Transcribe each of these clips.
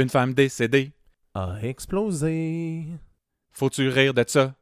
Une femme décédée. A explosé. Faut-tu rire de ça?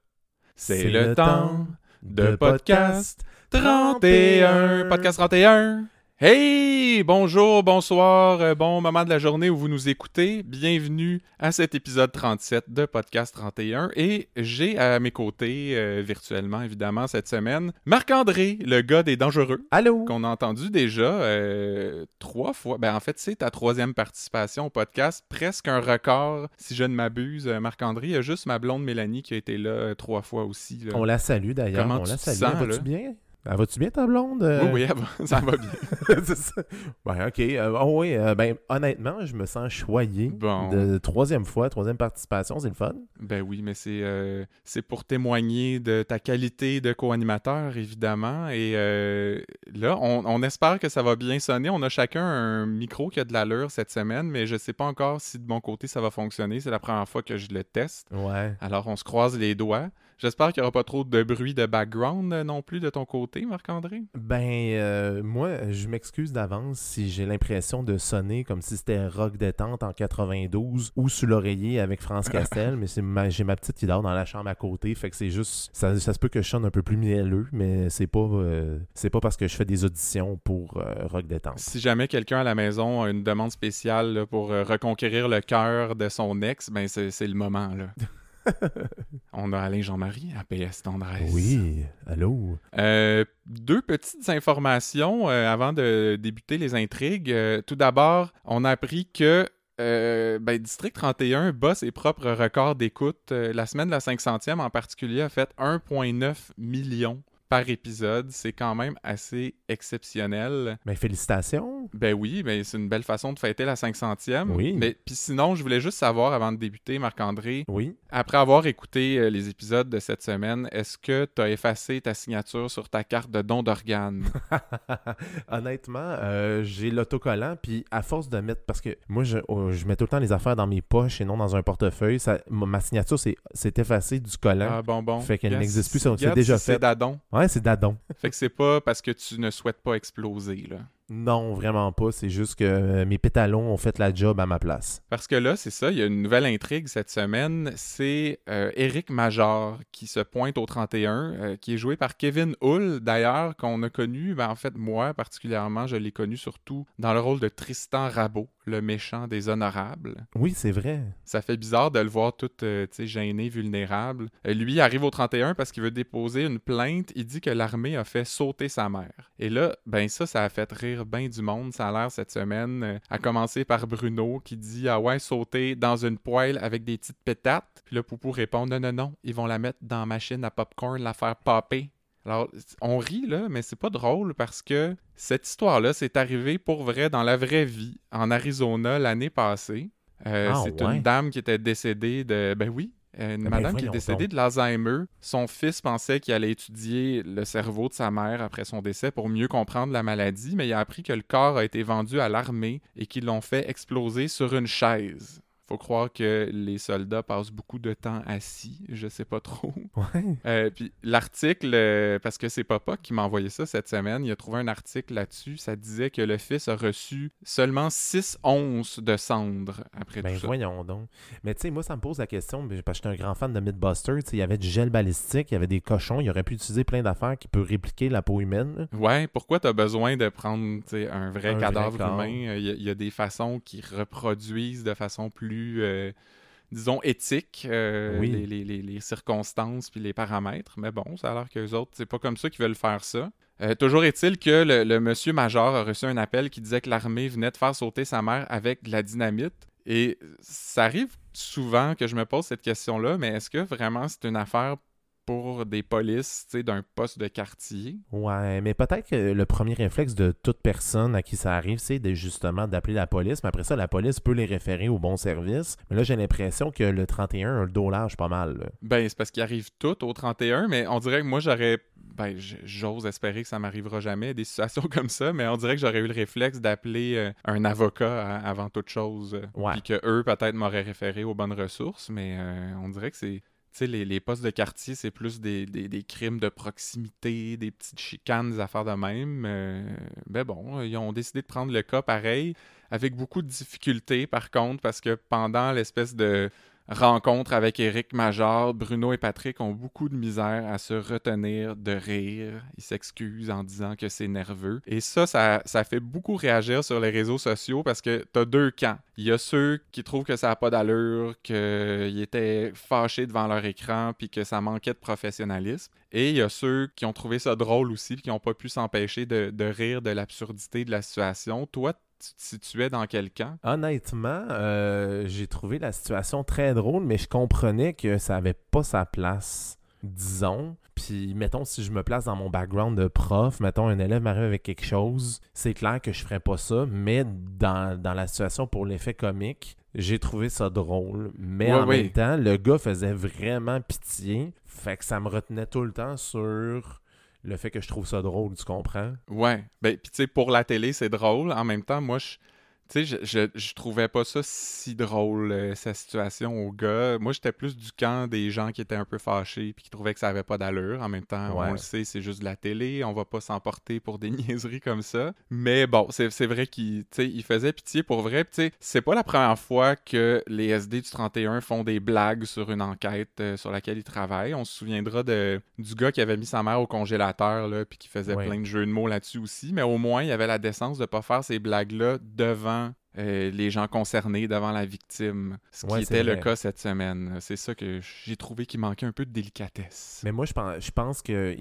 C'est le, temps de podcast 31. Podcast 31. Hey! Bonjour, bonsoir, euh, bon moment de la journée où vous nous écoutez. Bienvenue à cet épisode 37 de Podcast 31. Et j'ai à mes côtés, euh, virtuellement évidemment, cette semaine, Marc-André, le gars des dangereux. Allô? Qu'on a entendu déjà euh, trois fois. Ben, en fait, c'est ta troisième participation au podcast. Presque un record, si je ne m'abuse, Marc-André. Il y a juste ma blonde Mélanie qui a été là trois fois aussi. là. On la salue d'ailleurs. Comment On tu la salue. sens, vas-tu là? bien? Ah, vas-tu bien ta blonde? Euh, Oui, oui, elle va- ça va bien. ça. Ouais, ok. Euh, oh, oui, euh, ben, honnêtement, je me sens choyé. Bon. De troisième fois, troisième participation, c'est le fun. Ben oui, mais c'est c'est pour témoigner de ta qualité de co-animateur, évidemment. Et là, on, on espère que ça va bien sonner. On a chacun un micro qui a de l'allure cette semaine, mais je sais pas encore si de mon côté ça va fonctionner. C'est la première fois que je le teste. Ouais. Alors, on se croise les doigts. J'espère qu'il n'y aura pas trop de bruit de background euh, non plus de ton côté, Marc-André. Ben, euh, moi, je m'excuse d'avance si j'ai l'impression de sonner comme si c'était rock détente en 92 ou sous l'oreiller avec France Castel, mais c'est ma- j'ai ma petite qui dort dans la chambre à côté, fait que c'est juste, ça, ça se peut que je sonne un peu plus mielleux, mais c'est pas, euh, c'est pas parce que je fais des auditions pour euh, rock détente. Si jamais quelqu'un à la maison a une demande spéciale là, pour reconquérir le cœur de son ex, ben c'est c'est le moment. là. On a Alain Jean-Marie à PS Tendresse. Oui, allô? Euh, deux petites informations euh, avant de débuter les intrigues. Euh, tout d'abord, on a appris que euh, ben, District 31 bat ses propres records d'écoute. Euh, la semaine de la 500e en particulier a fait 1,9 million par épisode. C'est quand même assez exceptionnel. Ben, félicitations. Ben oui, ben c'est une belle façon de fêter la 500e. Oui. Mais puis sinon, je voulais juste savoir avant de débuter, Marc-André, Oui. après avoir écouté euh, les épisodes de cette semaine, est-ce que tu as effacé ta signature sur ta carte de don d'organes? Honnêtement, euh, j'ai l'autocollant, puis à force de mettre, parce que moi, je, oh, je mets tout le temps les affaires dans mes poches et non dans un portefeuille, ça, ma signature s'est effacée du collant. ah bon, bon. Fait qu'elle Yes. n'existe plus, c'est- déjà si C'est fait. dadon. Ouais, c'est dadon. Fait que c'est pas parce que tu ne souhaites pas exploser, là. Non, vraiment pas. C'est juste que euh, mes pétalons ont fait la job à ma place. Parce que là, c'est ça, il y a une nouvelle intrigue cette semaine. C'est euh, Éric Major qui se pointe au 31, euh, qui est joué par Kevin Hull, d'ailleurs, qu'on a connu, ben, en fait, moi particulièrement, je l'ai connu surtout dans le rôle de Tristan Rabot, le méchant des honorables. Oui, c'est vrai. Ça fait bizarre de le voir tout euh, gêné, vulnérable. Euh, lui, il arrive au 31 parce qu'il veut déposer une plainte. Il dit que l'armée a fait sauter sa mère. Et là, ben ça, ça a fait rire bien du monde. Ça a l'air cette semaine, euh, à commencer par Bruno qui dit Ah ouais, sauter dans une poêle avec des petites pétates. Puis là, Poupou répond Non, non, non, ils vont la mettre dans la machine à popcorn, la faire popper. Alors, on rit là, mais c'est pas drôle parce que cette histoire-là, c'est arrivé pour vrai dans la vraie vie en Arizona l'année passée. Euh, Ah, c'est ouais. une dame qui était décédée de. Ben oui. Euh, Une Ben madame qui est décédée donc. de l'Alzheimer. Son fils pensait qu'il allait étudier le cerveau de sa mère après son décès pour mieux comprendre la maladie, mais il a appris que le corps a été vendu à l'armée et qu'ils l'ont fait exploser sur une chaise. Faut croire que les soldats passent beaucoup de temps assis, je sais pas trop. Ouais. Euh, puis l'article, euh, parce que c'est Papa qui m'a envoyé ça cette semaine, il a trouvé un article là-dessus. Ça disait que le fils a reçu seulement 6 onces de cendres après Ben tout ça. voyons donc. Mais tu sais, moi, ça me pose la question, parce que j'étais un grand fan de Mythbusters. tu sais, Il y avait du gel balistique, il y avait des cochons, il aurait pu utiliser plein d'affaires qui peuvent répliquer la peau humaine. Ouais, pourquoi t'as besoin de prendre un vrai Un cadavre humain? Il y, y a des façons qui reproduisent de façon plus, euh, disons, éthique euh, Oui. les, les- les- les circonstances puis les paramètres. Mais bon, ça a l'air qu'eux autres, c'est pas comme ça qu'ils veulent faire ça. Euh, toujours est-il que le, le monsieur major a reçu un appel qui disait que l'armée venait de faire sauter sa mère avec de la dynamite. Et ça arrive souvent que je me pose cette question-là, mais est-ce que vraiment c'est une affaire pour des polices, d'un poste de quartier? Ouais, mais peut-être que le premier réflexe de toute personne à qui ça arrive, c'est de, justement d'appeler la police. Mais après ça, la police peut les référer au bon service. Mais là, j'ai l'impression que le 31 a le dos large pas mal. là. Ben, c'est parce qu'il arrive tout au 31, mais on dirait que moi, j'aurais. Ben, j'ose espérer que ça m'arrivera jamais, des situations comme ça, mais on dirait que j'aurais eu le réflexe d'appeler euh, un avocat à- avant toute chose. euh, Ouais. Puis que eux, peut-être, m'auraient référé aux bonnes ressources, mais euh, on dirait que c'est. Les, postes de quartier, c'est plus des crimes de proximité, des petites chicanes, des affaires de même. Euh, ben bon, ils ont décidé de prendre le cas pareil. avec beaucoup de difficultés par contre, parce que pendant l'espèce de rencontre avec Eric Major, Bruno et Patrick ont beaucoup de misère à se retenir de rire. Ils s'excusent en disant que c'est nerveux. Et ça, ça, ça, fait beaucoup réagir sur les réseaux sociaux parce que t'as deux camps. Il y a ceux qui trouvent que ça n'a pas d'allure, qu'ils étaient fâchés devant leur écran puis que ça manquait de professionnalisme. Et il y a ceux qui ont trouvé ça drôle aussi qui n'ont pas pu s'empêcher de, rire de l'absurdité de la situation. Toi, tu te dans quel camp? Honnêtement, euh, j'ai trouvé la situation très drôle, mais je comprenais que ça n'avait pas sa place, disons. Puis, mettons, si je me place dans mon background de prof, mettons, un élève m'arrive avec quelque chose, c'est clair que je ferais pas ça, mais dans, la situation pour l'effet comique, j'ai trouvé ça drôle. Mais en même temps, le gars faisait vraiment pitié, fait que ça me retenait tout le temps sur le fait que je trouve ça drôle, tu comprends? Ouais. Ben, puis tu sais, pour la télé, c'est drôle. En même temps, moi, je tu sais, je, je, trouvais pas ça si drôle, euh, sa situation au gars. Moi, j'étais plus du camp des gens qui étaient un peu fâchés puis qui trouvaient que ça avait pas d'allure. En même temps, on le sait, c'est juste de la télé. On va pas s'emporter pour des niaiseries comme ça. Mais bon, c'est vrai qu'il il faisait pitié pour vrai. Tu sais, c'est pas la première fois que les SD du 31 font des blagues sur une enquête euh, sur laquelle ils travaillent. On se souviendra de, du gars qui avait mis sa mère au congélateur là, puis qui faisait plein de jeux de mots là-dessus aussi. Mais au moins, il avait la décence de pas faire ces blagues-là devant euh, les gens concernés devant la victime, ce qui était le cas cette semaine. C'est ça que j'ai trouvé qu'il manquait un peu de délicatesse. Mais moi, je pense, je pense que,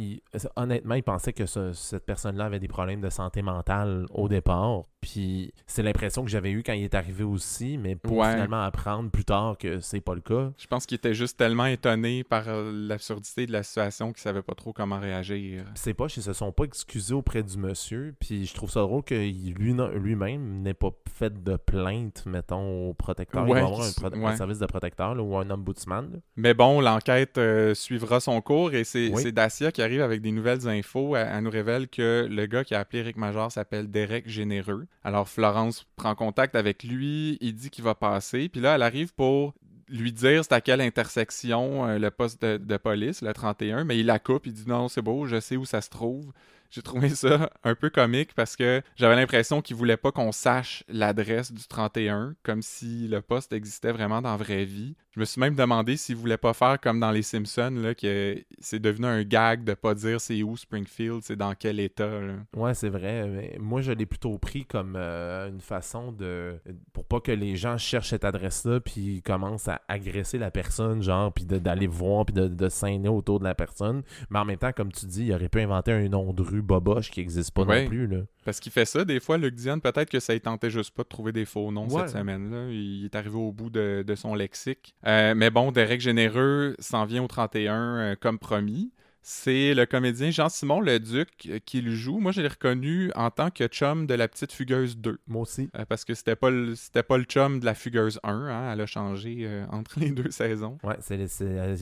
honnêtement, il pensait que cette personne-là avait des problèmes de santé mentale au départ. Puis c'est l'impression que j'avais eue quand il est arrivé aussi, mais pour finalement apprendre plus tard que c'est pas le cas. Je pense qu'il était juste tellement étonné par euh, l'absurdité de la situation qu'il savait pas trop comment réagir. C'est pas, ils se sont pas excusés auprès du monsieur. Puis je trouve ça drôle que lui-même n'ait pas fait de plainte, mettons, au protecteur. il va avoir un, service de protecteur ou un ombudsman. Mais bon, l'enquête euh, suivra son cours et c'est Dacia qui arrive avec des nouvelles infos. Elle, nous révèle que le gars qui a appelé Eric Major s'appelle Derek Généreux. Alors Florence prend contact avec lui, il dit qu'il va passer, puis là elle arrive pour lui dire c'est à quelle intersection euh, le poste de, police, le 31, mais il la coupe, il dit non, c'est beau, je sais où ça se trouve. J'ai trouvé ça un peu comique parce que j'avais l'impression qu'il voulait pas qu'on sache l'adresse du 31, comme si le poste existait vraiment dans la vraie vie. Je me suis même demandé s'il voulait pas faire comme dans les Simpsons, là, que c'est devenu un gag de pas dire c'est où Springfield, c'est dans quel état. Là. Ouais, c'est vrai. moi, je l'ai plutôt pris comme euh, une façon de. pour pas que les gens cherchent cette adresse-là, puis commencent à agresser la personne, genre, puis d'aller voir, puis de, de autour de la personne. Mais en même temps, comme tu dis, il aurait pu inventer un nom de rue boboche qui n'existe pas non plus. Là. Parce qu'il fait ça, des fois, Luc Diane, peut-être que ça ne tentait juste pas de trouver des faux noms cette semaine-là. Il est arrivé au bout de, son lexique. Euh, mais bon, Derek Généreux s'en vient au 31 euh, comme promis. C'est le comédien Jean-Simon Leduc euh, qui le joue. Moi, je l'ai reconnu en tant que chum de la petite Fugueuse 2. Moi aussi. parce que c'était pas, le, pas le chum de la Fugueuse 1. Hein. Elle a changé entre les deux saisons. Ouais,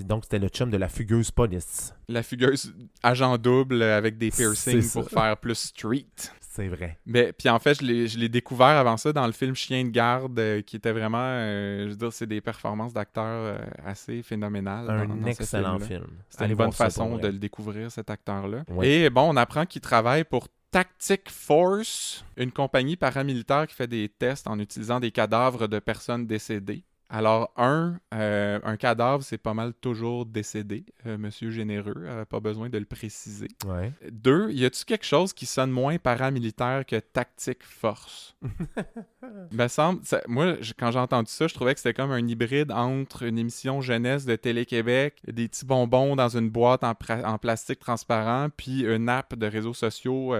donc c'était le chum de la Fugueuse Police. La Fugueuse agent double avec des piercings pour faire plus street. C'est vrai. Mais puis en fait, je l'ai découvert avant ça dans le film Chien de garde, euh, qui était vraiment, euh, je veux dire, c'est des performances d'acteurs euh, assez phénoménales. Un excellent film. C'était une bonne façon de le découvrir, cet acteur-là. Et bon, on apprend qu'il travaille pour Tactic Force, une compagnie paramilitaire qui fait des tests en utilisant des cadavres de personnes décédées. Alors, un, euh, un cadavre, c'est pas mal toujours décédé, euh, monsieur généreux, euh, pas besoin de le préciser. Deux, y a-tu quelque chose qui sonne moins paramilitaire que tactique force? me semble, moi, quand j'ai entendu ça, je trouvais que c'était comme un hybride entre une émission jeunesse de Télé-Québec, des petits bonbons dans une boîte en, en, plastique transparent, puis une app de réseaux sociaux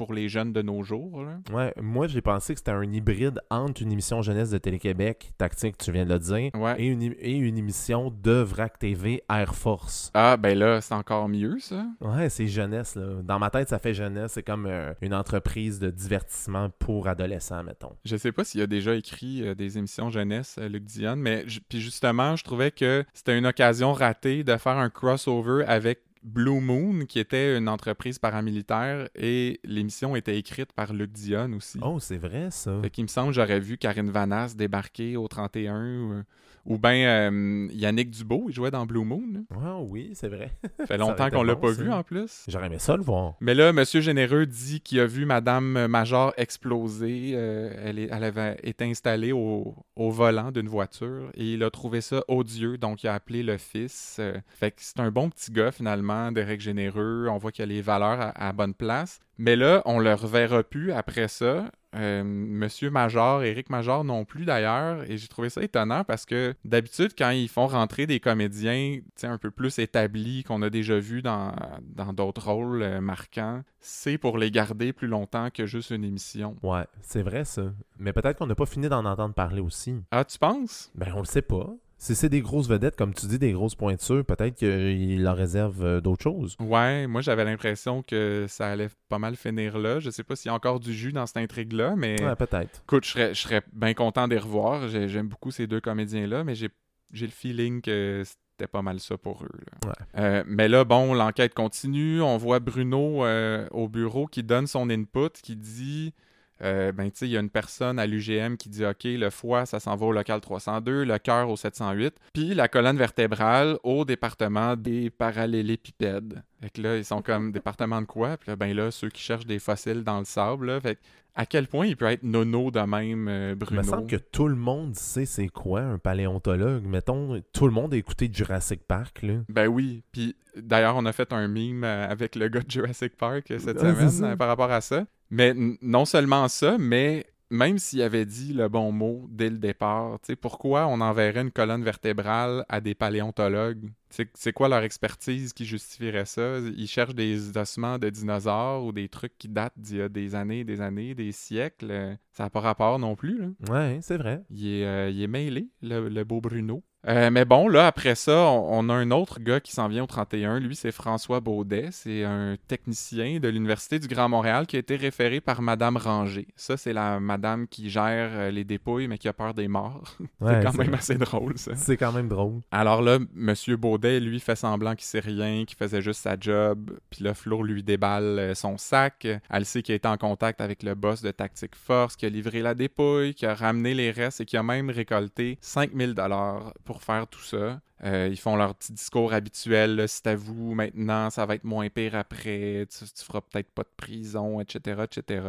pour les jeunes de nos jours. Ouais, moi j'ai pensé que c'était un hybride entre une émission jeunesse de Télé-Québec, tactique, tu viens de le dire, et, une, et une émission de VRAC TV Air Force. Ah, ben là, c'est encore mieux ça. Ouais, c'est jeunesse. Là. Dans ma tête, ça fait jeunesse. C'est comme euh, une entreprise de divertissement pour adolescents, mettons. Je sais pas s'il a déjà écrit euh, des émissions jeunesse, euh, Luc Dion, mais puis justement, je trouvais que c'était une occasion ratée de faire un crossover avec Blue Moon, qui était une entreprise paramilitaire, et l'émission était écrite par Luc Dion aussi. Oh, c'est vrai, ça. Fait qu'il me semble j'aurais vu Karine Vanasse débarquer au 31 ou, ou bien euh, Yannick Dubo, il jouait dans Blue Moon. là. Ah oui, c'est vrai. Ça fait longtemps qu'on l'a bon, pas ça. vu en plus. J'aurais aimé ça le voir. Mais là, Monsieur Généreux dit qu'il a vu Madame Major exploser. Euh, elle, est- elle avait été installée au, au volant d'une voiture et il a trouvé ça odieux, donc il a appelé le fils. Euh, fait que c'est un bon petit gars finalement, Derek Généreux. On voit qu'il a les valeurs à, à bonne place. Mais là, on le reverra plus après ça. Euh, Monsieur Major, Éric Major non plus d'ailleurs, et j'ai trouvé ça étonnant parce que d'habitude, quand ils font rentrer des comédiens un peu plus établis qu'on a déjà vus dans dans d'autres rôles euh, marquants, c'est pour les garder plus longtemps que juste une émission. Ouais, c'est vrai, ça. Mais peut-être qu'on n'a pas fini d'en entendre parler aussi. Ah, tu penses? Ben, on le sait pas. Si c'est des grosses vedettes, comme tu dis, des grosses pointures, peut-être qu'il leur réserve euh, d'autres choses. Ouais, moi j'avais l'impression que ça allait pas mal finir là. Je sais pas s'il y a encore du jus dans cette intrigue-là, mais Ouais, peut-être. écoute, je serais, je serais bien content de les revoir. J'ai- J'aime beaucoup ces deux comédiens-là, mais j'ai j'ai le feeling que c'était pas mal ça pour eux. là. Ouais. Euh, mais là, bon, l'enquête continue. On voit Bruno euh, au bureau qui donne son input, qui dit euh, ben, il y a une personne à l'UGM qui dit OK, le foie, ça s'en va au local 302, le cœur au 708, puis la colonne vertébrale au département des parallélépipèdes. Fait que là, ils sont comme département de quoi? Puis là, ben là, ceux qui cherchent des fossiles dans le sable, là. Fait à quel point il peut être nono de même, euh, Il Bruno? me semble que tout le monde sait c'est quoi un paléontologue. Mettons, tout le monde a écouté Jurassic Park, là. Ben oui. Puis d'ailleurs, on a fait un meme euh, avec le gars de Jurassic Park cette Ah, semaine euh, par rapport à ça. Mais non seulement ça, mais même s'il avait dit le bon mot dès le départ, tu sais, pourquoi on enverrait une colonne vertébrale à des paléontologues? C'est c'est quoi leur expertise qui justifierait ça? Ils cherchent des ossements de dinosaures ou des trucs qui datent d'il y a des années, des années, des siècles. Ça n'a pas rapport non plus, là. Ouais, c'est vrai. Il est, euh, il est mêlé, le, le beau Bruno. Euh, mais bon, là, après ça, on, on a un autre gars qui s'en vient au 31. Lui, c'est François Baudet. C'est un technicien de l'Université du Grand Montréal qui a été référé par Madame Ranger. Ça, c'est la madame qui gère euh, les dépouilles, mais qui a peur des morts. Ouais, c'est quand même assez drôle, ça. C'est quand même drôle. Alors là, Monsieur Baudet, lui, fait semblant qu'il sait rien, qu'il faisait juste sa job. Puis là, Flo lui déballe euh, son sac. Elle sait qu'il a été en contact avec le boss de Tactique Force, qui a livré la dépouille, qui a ramené les restes et qui a même récolté 5000 dollars pour faire tout ça. Euh, ils font leur petit discours habituel. C'est à vous maintenant, ça va être moins pire après. Tu, tu feras peut-être pas de prison, etc., etc.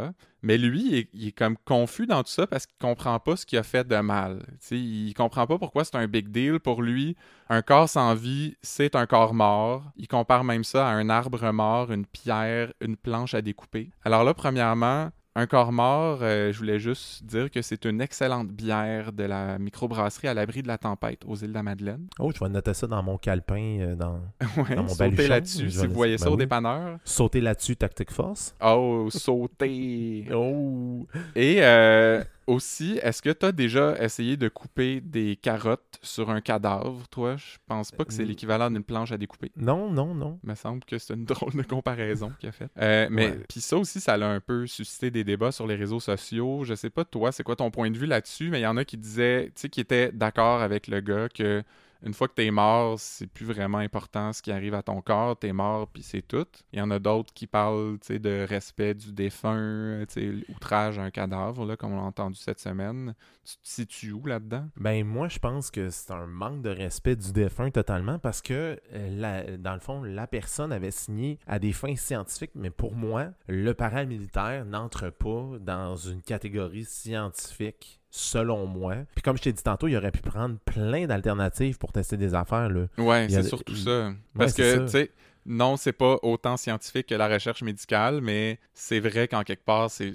Mais lui, il est, comme confus dans tout ça parce qu'il comprend pas ce qu'il a fait de mal. Tu sais, il comprend pas pourquoi c'est un big deal pour lui. Un corps sans vie, c'est un corps mort. Il compare même ça à un arbre mort, une pierre, une planche à découper. Alors là, premièrement, un corps mort, euh, je voulais juste dire que c'est une excellente bière de la microbrasserie à l'abri de la tempête aux îles de la Madeleine. Oh, je vais noter ça dans mon calepin. euh, dans... Ouais, Dans mon baluchon, là-dessus si vous voyez ça ben au oui. dépanneur. Sauter là-dessus, Tactic Force. Oh, sauter! Oh! Et euh, aussi, est-ce que tu as déjà essayé de couper des carottes sur un cadavre, toi? Je pense pas que c'est Euh, l'équivalent d'une planche à découper. Non, non, non. Il me semble que c'est une drôle de comparaison qu'il a faite. Euh, mais puis ça aussi, ça a un peu suscité des débats sur les réseaux sociaux. Je sais pas toi, c'est quoi ton point de vue là-dessus, mais il y en a qui disaient, tu sais, qui étaient d'accord avec le gars que une fois que t'es mort, c'est plus vraiment important ce qui arrive à ton corps, t'es mort puis c'est tout. Il y en a d'autres qui parlent, tu de respect du défunt, tu sais, outrage à un cadavre, là, comme on l'a entendu cette semaine. Tu te situes là-dedans? Ben moi, je pense que c'est un manque de respect du défunt totalement parce que, euh, dans le fond, la personne avait signé à des fins scientifiques, mais pour moi, le paramilitaire n'entre pas dans une catégorie scientifique, selon moi. Puis comme je t'ai dit tantôt, il aurait pu prendre plein d'alternatives pour tester des affaires, là. Ouais, a- c'est surtout il- ça. Parce que, tu sais, non, c'est pas autant scientifique que la recherche médicale, mais c'est vrai qu'en quelque part, c'est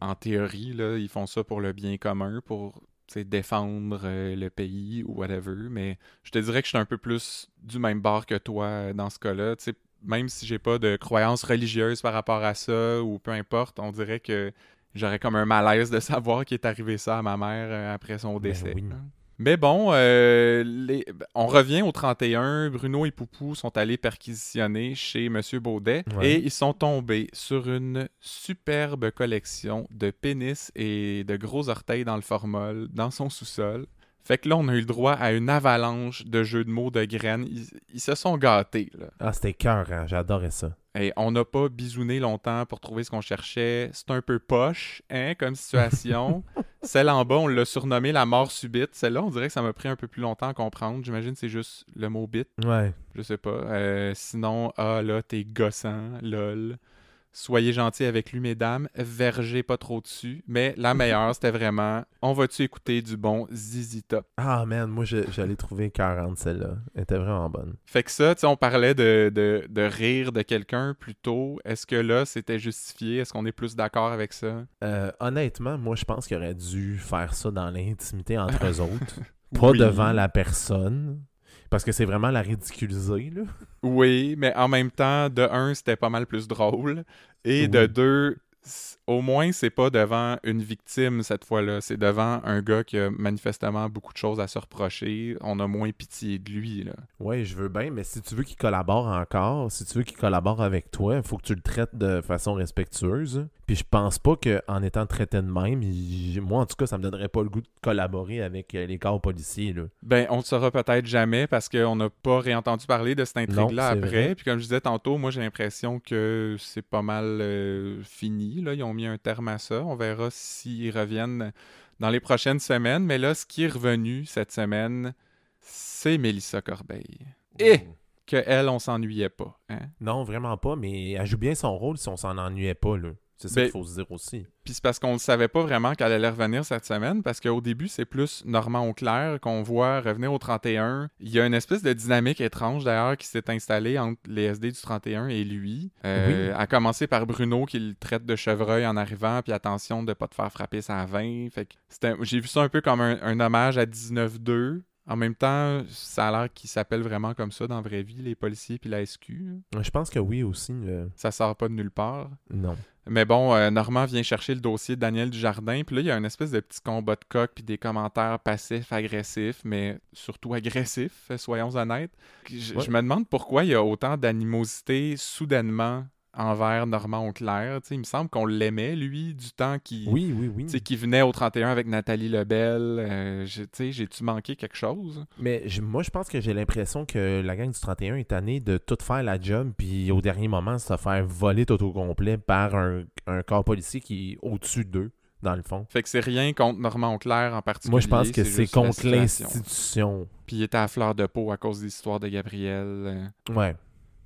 en théorie, là, ils font ça pour le bien commun, pour tu sais, défendre euh, le pays ou whatever. Mais je te dirais que je suis un peu plus du même bord que toi euh, dans ce cas-là. Tu sais, même si j'ai pas de croyance religieuse par rapport à ça ou peu importe, on dirait que j'aurais comme un malaise de savoir qu'il est arrivé ça à ma mère euh, après son Ben décès. oui. Mais bon, euh, les- on revient au 31. Bruno et Poupou sont allés perquisitionner chez Monsieur Baudet Ouais. et ils sont tombés sur une superbe collection de pénis et de gros orteils dans le formol dans son sous-sol. Fait que là, on a eu le droit à une avalanche de jeux de mots de graines. Ils, ils se sont gâtés, là. Ah, c'était cœur, hein? j'adorais ça. Et on n'a pas bisouné longtemps pour trouver ce qu'on cherchait. C'est un peu poche, hein, comme situation. Celle en bas, on l'a surnommée la mort subite. Celle-là, on dirait que ça m'a pris un peu plus longtemps à comprendre. J'imagine que c'est juste le mot bit. Ouais. Je sais pas. Euh, sinon, ah là, t'es gossant, lol. Soyez gentils avec lui, mesdames. Vergez pas trop dessus. Mais la meilleure, c'était vraiment on va-tu écouter du bon Zizi Top? Ah, man, moi, j'allais trouver 40 celle-là. Elle était vraiment bonne. Fait que ça, tu sais, on parlait de, de, de rire de quelqu'un plus tôt. Est-ce que là, c'était justifié? Est-ce qu'on est plus d'accord avec ça? Euh, honnêtement, moi, je pense qu'il aurait dû faire ça dans l'intimité entre eux autres. Pas Oui. devant la personne. Parce que c'est vraiment la ridiculiser, là. Oui, mais en même temps, de un, c'était pas mal plus drôle. Et Oui. de deux, au moins, c'est pas devant une victime cette fois-là. C'est devant un gars qui a manifestement beaucoup de choses à se reprocher. On a moins pitié de lui, là. Ouais, je veux bien, mais si tu veux qu'il collabore encore, si tu veux qu'il collabore avec toi, il faut que tu le traites de façon respectueuse. Puis je pense pas qu'en étant traité de même, moi, en tout cas, ça me donnerait pas le goût de collaborer avec euh, les corps policiers, là. Ben, on le saura peut-être jamais parce qu'on n'a pas réentendu parler de cette intrigue-là après. vrai. Puis comme je disais tantôt, moi j'ai l'impression que c'est pas mal euh, fini. Là. Ils ont mis un terme à ça. On verra s'ils reviennent dans les prochaines semaines. Mais là, ce qui est revenu cette semaine, c'est Mélissa Corbeil. Et que elle, on s'ennuyait pas. Hein? Non, vraiment pas, mais elle joue bien son rôle si on s'en ennuyait pas, là. C'est ça Ben- qu'il faut se dire aussi. Puis c'est parce qu'on ne savait pas vraiment qu'elle allait revenir cette semaine, parce qu'au début, c'est plus Normand Auclair qu'on voit revenir au 31. Il y a une espèce de dynamique étrange, d'ailleurs, qui s'est installée entre les SD du 31 et lui. Euh, À commencer par Bruno, qui le traite de chevreuil en arrivant, puis attention de ne pas te faire frapper sa 20. Fait que c'était- j'ai vu ça un peu comme un, un hommage à 19-2. En même temps, ça a l'air qu'ils s'appellent vraiment comme ça dans la vraie vie, les policiers puis la SQ. Je pense que oui aussi. euh, Ça sort pas de nulle part. Non. Mais bon, euh, Normand vient chercher le dossier de Daniel Dujardin, puis là, il y a une espèce de petit combat de coq, puis des commentaires passifs, agressifs, mais surtout agressifs, soyons honnêtes. Je, Ouais. je me demande pourquoi il y a autant d'animosité soudainement envers Normand Auclair. Il me semble qu'on l'aimait, lui, du temps qui Oui, oui, venait au 31 avec Nathalie Lebel. Euh, j'ai-tu manqué quelque chose? Mais moi, je pense que j'ai l'impression que la gang du 31 est tannée de tout faire la job, puis au dernier moment, se faire voler tout au complet par un, un corps policier qui est au-dessus d'eux, dans le fond. Fait que c'est rien contre Normand Auclair en particulier. Moi, je pense que c'est contre l'institution. Puis il était à fleur de peau à cause des histoires de Gabriel. euh. Ouais.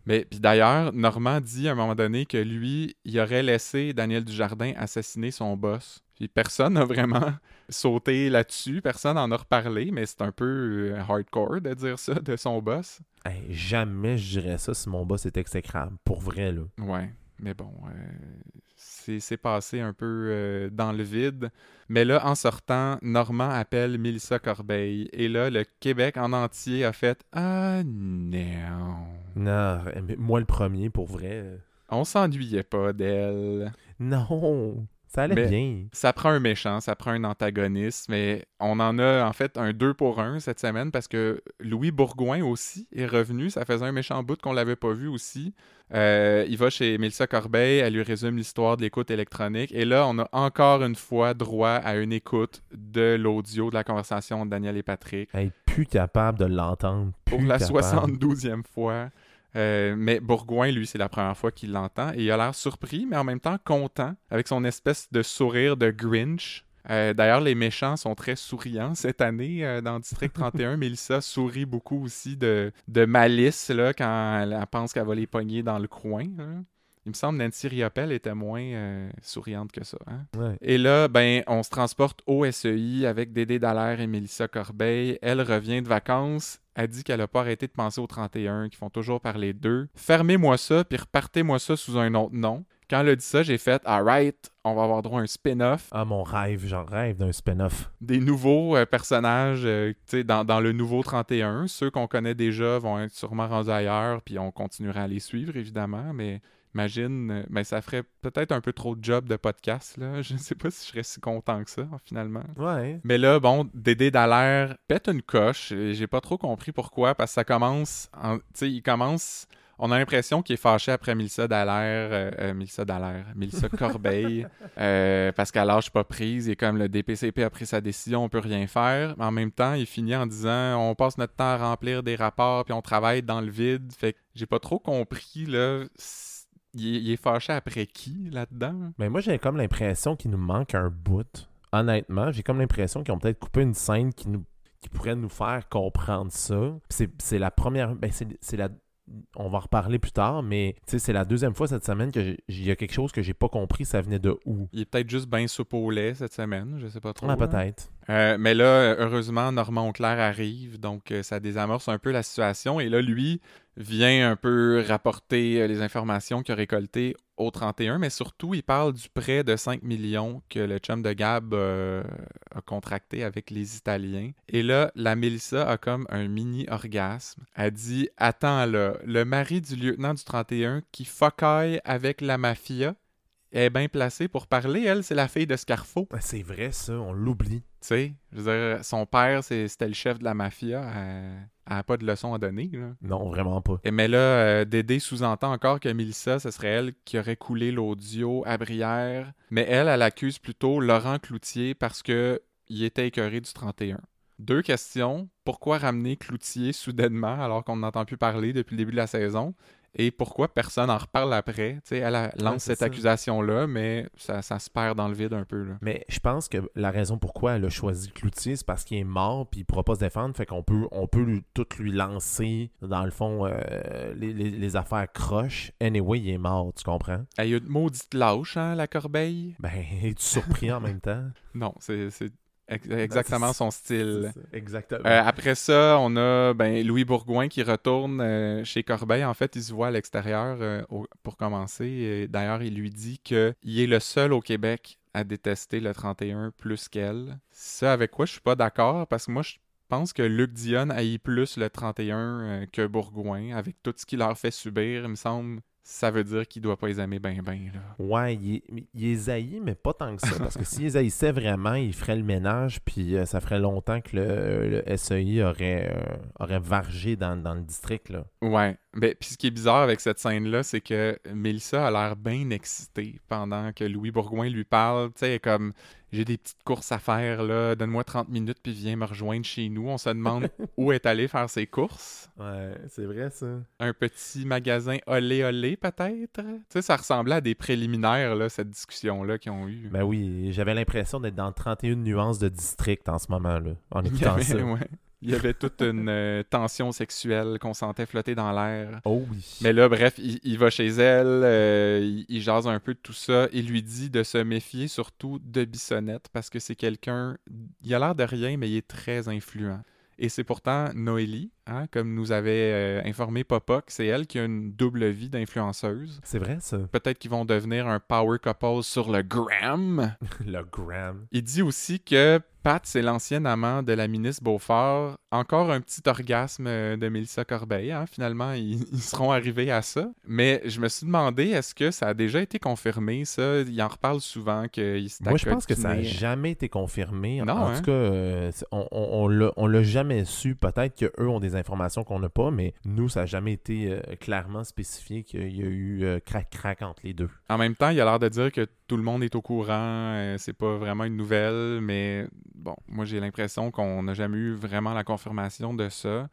Mais puis d'ailleurs, Normand dit à un moment donné que lui, il aurait laissé Daniel Dujardin assassiner son boss. Puis personne n'a vraiment sauté là-dessus, personne n'en a reparlé, mais c'est un peu euh, hardcore de dire ça de son boss. Hey, jamais je dirais ça si mon boss est exécrable. Pour vrai, là. Ouais, mais bon, euh, c'est passé un peu euh, dans le vide. Mais là, en sortant, Normand appelle Mélissa Corbeil. Et là, le Québec en entier a fait « Ah non! Non, mais moi le premier, pour vrai. On s'ennuyait pas d'elle. » Non, ça allait Mais- bien. Ça prend un méchant, ça prend un antagoniste, mais on en a en fait un 2 pour 1 cette semaine parce que Louis Bourgoin aussi est revenu. Ça faisait un méchant bout qu'on l'avait pas vu aussi. Euh, il va chez Mélissa Corbeil, elle lui résume l'histoire de l'écoute électronique. Et là, on a encore une fois droit à une écoute de l'audio de la conversation de Daniel et Patrick Hey, plus capable de l'entendre. pour la capable. 72e fois. Euh, mais Bourgoin, lui, c'est la première fois qu'il l'entend et il a l'air surpris, mais en même temps content, avec son espèce de sourire de Grinch. Euh, D'ailleurs, les méchants sont très souriants cette année euh, dans District 31. Mélissa sourit beaucoup aussi de, de malice là, quand elle, elle pense qu'elle va les pogner dans le coin. hein. Il me semble Nancy Riopelle était moins euh, souriante que ça. hein. Ouais. Et là, ben, on se transporte au SEI avec Dédé Dallaire et Mélissa Corbeil. Elle revient de vacances. Elle dit qu'elle n'a pas arrêté de penser aux 31, qui font toujours parler d'eux. Fermez-moi ça, puis repartez-moi ça sous un autre nom. Quand elle a dit ça, j'ai fait Alright, on va avoir droit à un spin-off. Ah, mon rêve, j'en rêve d'un spin-off. Des nouveaux euh, personnages euh, dans, dans le nouveau 31. Ceux qu'on connaît déjà vont être sûrement rendus ailleurs, puis on continuera à les suivre, évidemment. Mais imagine, euh, ben, ça ferait peut-être un peu trop de job de podcast. Là. Je ne sais pas si je serais si content que ça, finalement. Ouais. Mais là, bon, Dédé Dallaire pète une coche. et J'ai pas trop compris pourquoi, parce que ça commence. en- Tu sais, il commence On a l'impression qu'il est fâché après Milsa Dallaire, euh, euh, Milsa Dallaire, Milsa Corbeil, euh, parce qu'à l'âge pas prise, est comme le DPCP a pris sa décision, on peut rien faire. Mais en même temps, il finit en disant on passe notre temps à remplir des rapports puis on travaille dans le vide. Fait que j'ai pas trop compris là. Il est, il est fâché après qui là-dedans? Mais moi, j'ai comme l'impression qu'il nous manque un bout. Honnêtement, j'ai comme l'impression qu'ils ont peut-être coupé une scène qui nous qui pourrait nous faire comprendre ça. C'est la première. Ben c'est la. On va en reparler plus tard, mais c'est la deuxième fois cette semaine que j'ai- il y a quelque chose que j'ai pas compris, ça venait de où? Il est peut-être juste bien soupe au lait cette semaine, je sais pas trop. Ah, peut-être. Euh, mais là, heureusement, Normand Auclair arrive, donc euh, ça désamorce un peu la situation. Et là, lui vient un peu rapporter euh, les informations qu'il a récoltées au 31, mais surtout, il parle du prêt de 5 millions que le chum de Gab a contracté avec les Italiens. Et là, la Mélissa a comme un mini-orgasme. Elle dit « Attends là, le mari du lieutenant du 31 qui focaille avec la mafia est bien placée pour parler. Elle, c'est la fille de Scarfo. » Ah, C'est vrai, ça, on l'oublie. Tu sais, je veux dire, son père, c'était le chef de la mafia. Elle n'a pas de leçon à donner. Là. Non, vraiment pas. Et mais là, euh, Dédé sous-entend encore que Mélissa, ce serait elle qui aurait coulé l'audio à Brière. Mais elle, elle accuse plutôt Laurent Cloutier parce que il était écœuré du 31. Deux questions. Pourquoi ramener Cloutier soudainement alors qu'on n'entend plus parler depuis le début de la saison? Et pourquoi personne en reparle après? Elle lance cette accusation-là, mais ça, ça se perd dans le vide un peu. Là. Mais je pense que la raison pourquoi elle a choisi Cloutier, c'est parce qu'il est mort puis il pourra pas se défendre. Fait qu'on peut, on peut lui- tout lui lancer, dans le fond, euh, les, les- les affaires croches. Anyway, il est mort, tu comprends? Elle a une maudite lâche, hein, la corbeille? Ben, es-tu surpris en même temps? Non, c'est exactement son style. Exactement. Euh, après ça, on a ben, Louis Bourgoin qui retourne euh, chez Corbeil. En fait, il se voit à l'extérieur euh, pour commencer. D'ailleurs, il lui dit qu'il est le seul au Québec à détester le 31 plus qu'elle. Ça, avec quoi je suis pas d'accord, parce que moi, je pense que Luc Dion haït plus le 31 euh, que Bourgoin, avec tout ce qu'il leur fait subir, il me semble. Ça veut dire qu'il doit pas les aimer ben ben, là. Ouais, il, il les haït, mais pas tant que ça. Parce que s'il les haïssait vraiment, il ferait le ménage, puis euh, ça ferait longtemps que le, le SEI aurait, euh, aurait vargé dans, dans le district. Là. Ouais. Ben, puis ce qui est bizarre avec cette scène-là, c'est que Mélissa a l'air bien excitée pendant que Louis Bourgoin lui parle. Tu sais, comme j'ai des petites courses à faire, là, donne-moi 30 minutes, puis viens me rejoindre chez nous. On se demande où est allé faire ses courses. Ouais, c'est vrai ça. Un petit magasin olé olé, peut-être? Tu sais, ça ressemblait à des préliminaires, là, cette discussion-là qu'ils ont eue. Ben oui, j'avais l'impression d'être dans 31 nuances de district en ce moment-là, en écoutant avait, ça. ouais. Il y avait toute une euh, tension sexuelle qu'on sentait flotter dans l'air. Oh oui. Mais là, bref, il, il va chez elle, euh, il, il jase un peu de tout ça. Il lui dit de se méfier surtout de Bissonnette parce que c'est quelqu'un. Il a l'air de rien, mais il est très influent. Et c'est pourtant Noélie, hein, comme nous avait euh, informé Popoc, c'est elle qui a une double vie d'influenceuse. C'est vrai ça. Peut-être qu'ils vont devenir un power couple sur le gram. Le gram. Il dit aussi que Pat, c'est l'ancien amant de la ministre Beaufort. Encore un petit orgasme euh, de Mélissa Corbeil. hein. Finalement, ils, ils seront arrivés à ça. Mais je me suis demandé, est-ce que ça a déjà été confirmé, ça? Il en reparle souvent qu'il s'est Moi, je pense que ça n'a accoquiné. jamais été confirmé. Non, en hein? tout cas, euh, on, on, on l'a- jamais su. Peut-être qu'eux ont des informations qu'on n'a pas, mais nous, ça n'a jamais été euh, clairement spécifié qu'il y a eu euh, crac-crac entre les deux. En même temps, il a l'air de dire que tout le monde est au courant. euh, c'est pas vraiment une nouvelle, mais bon, moi j'ai l'impression qu'on n'a jamais eu vraiment la confirmation de ça.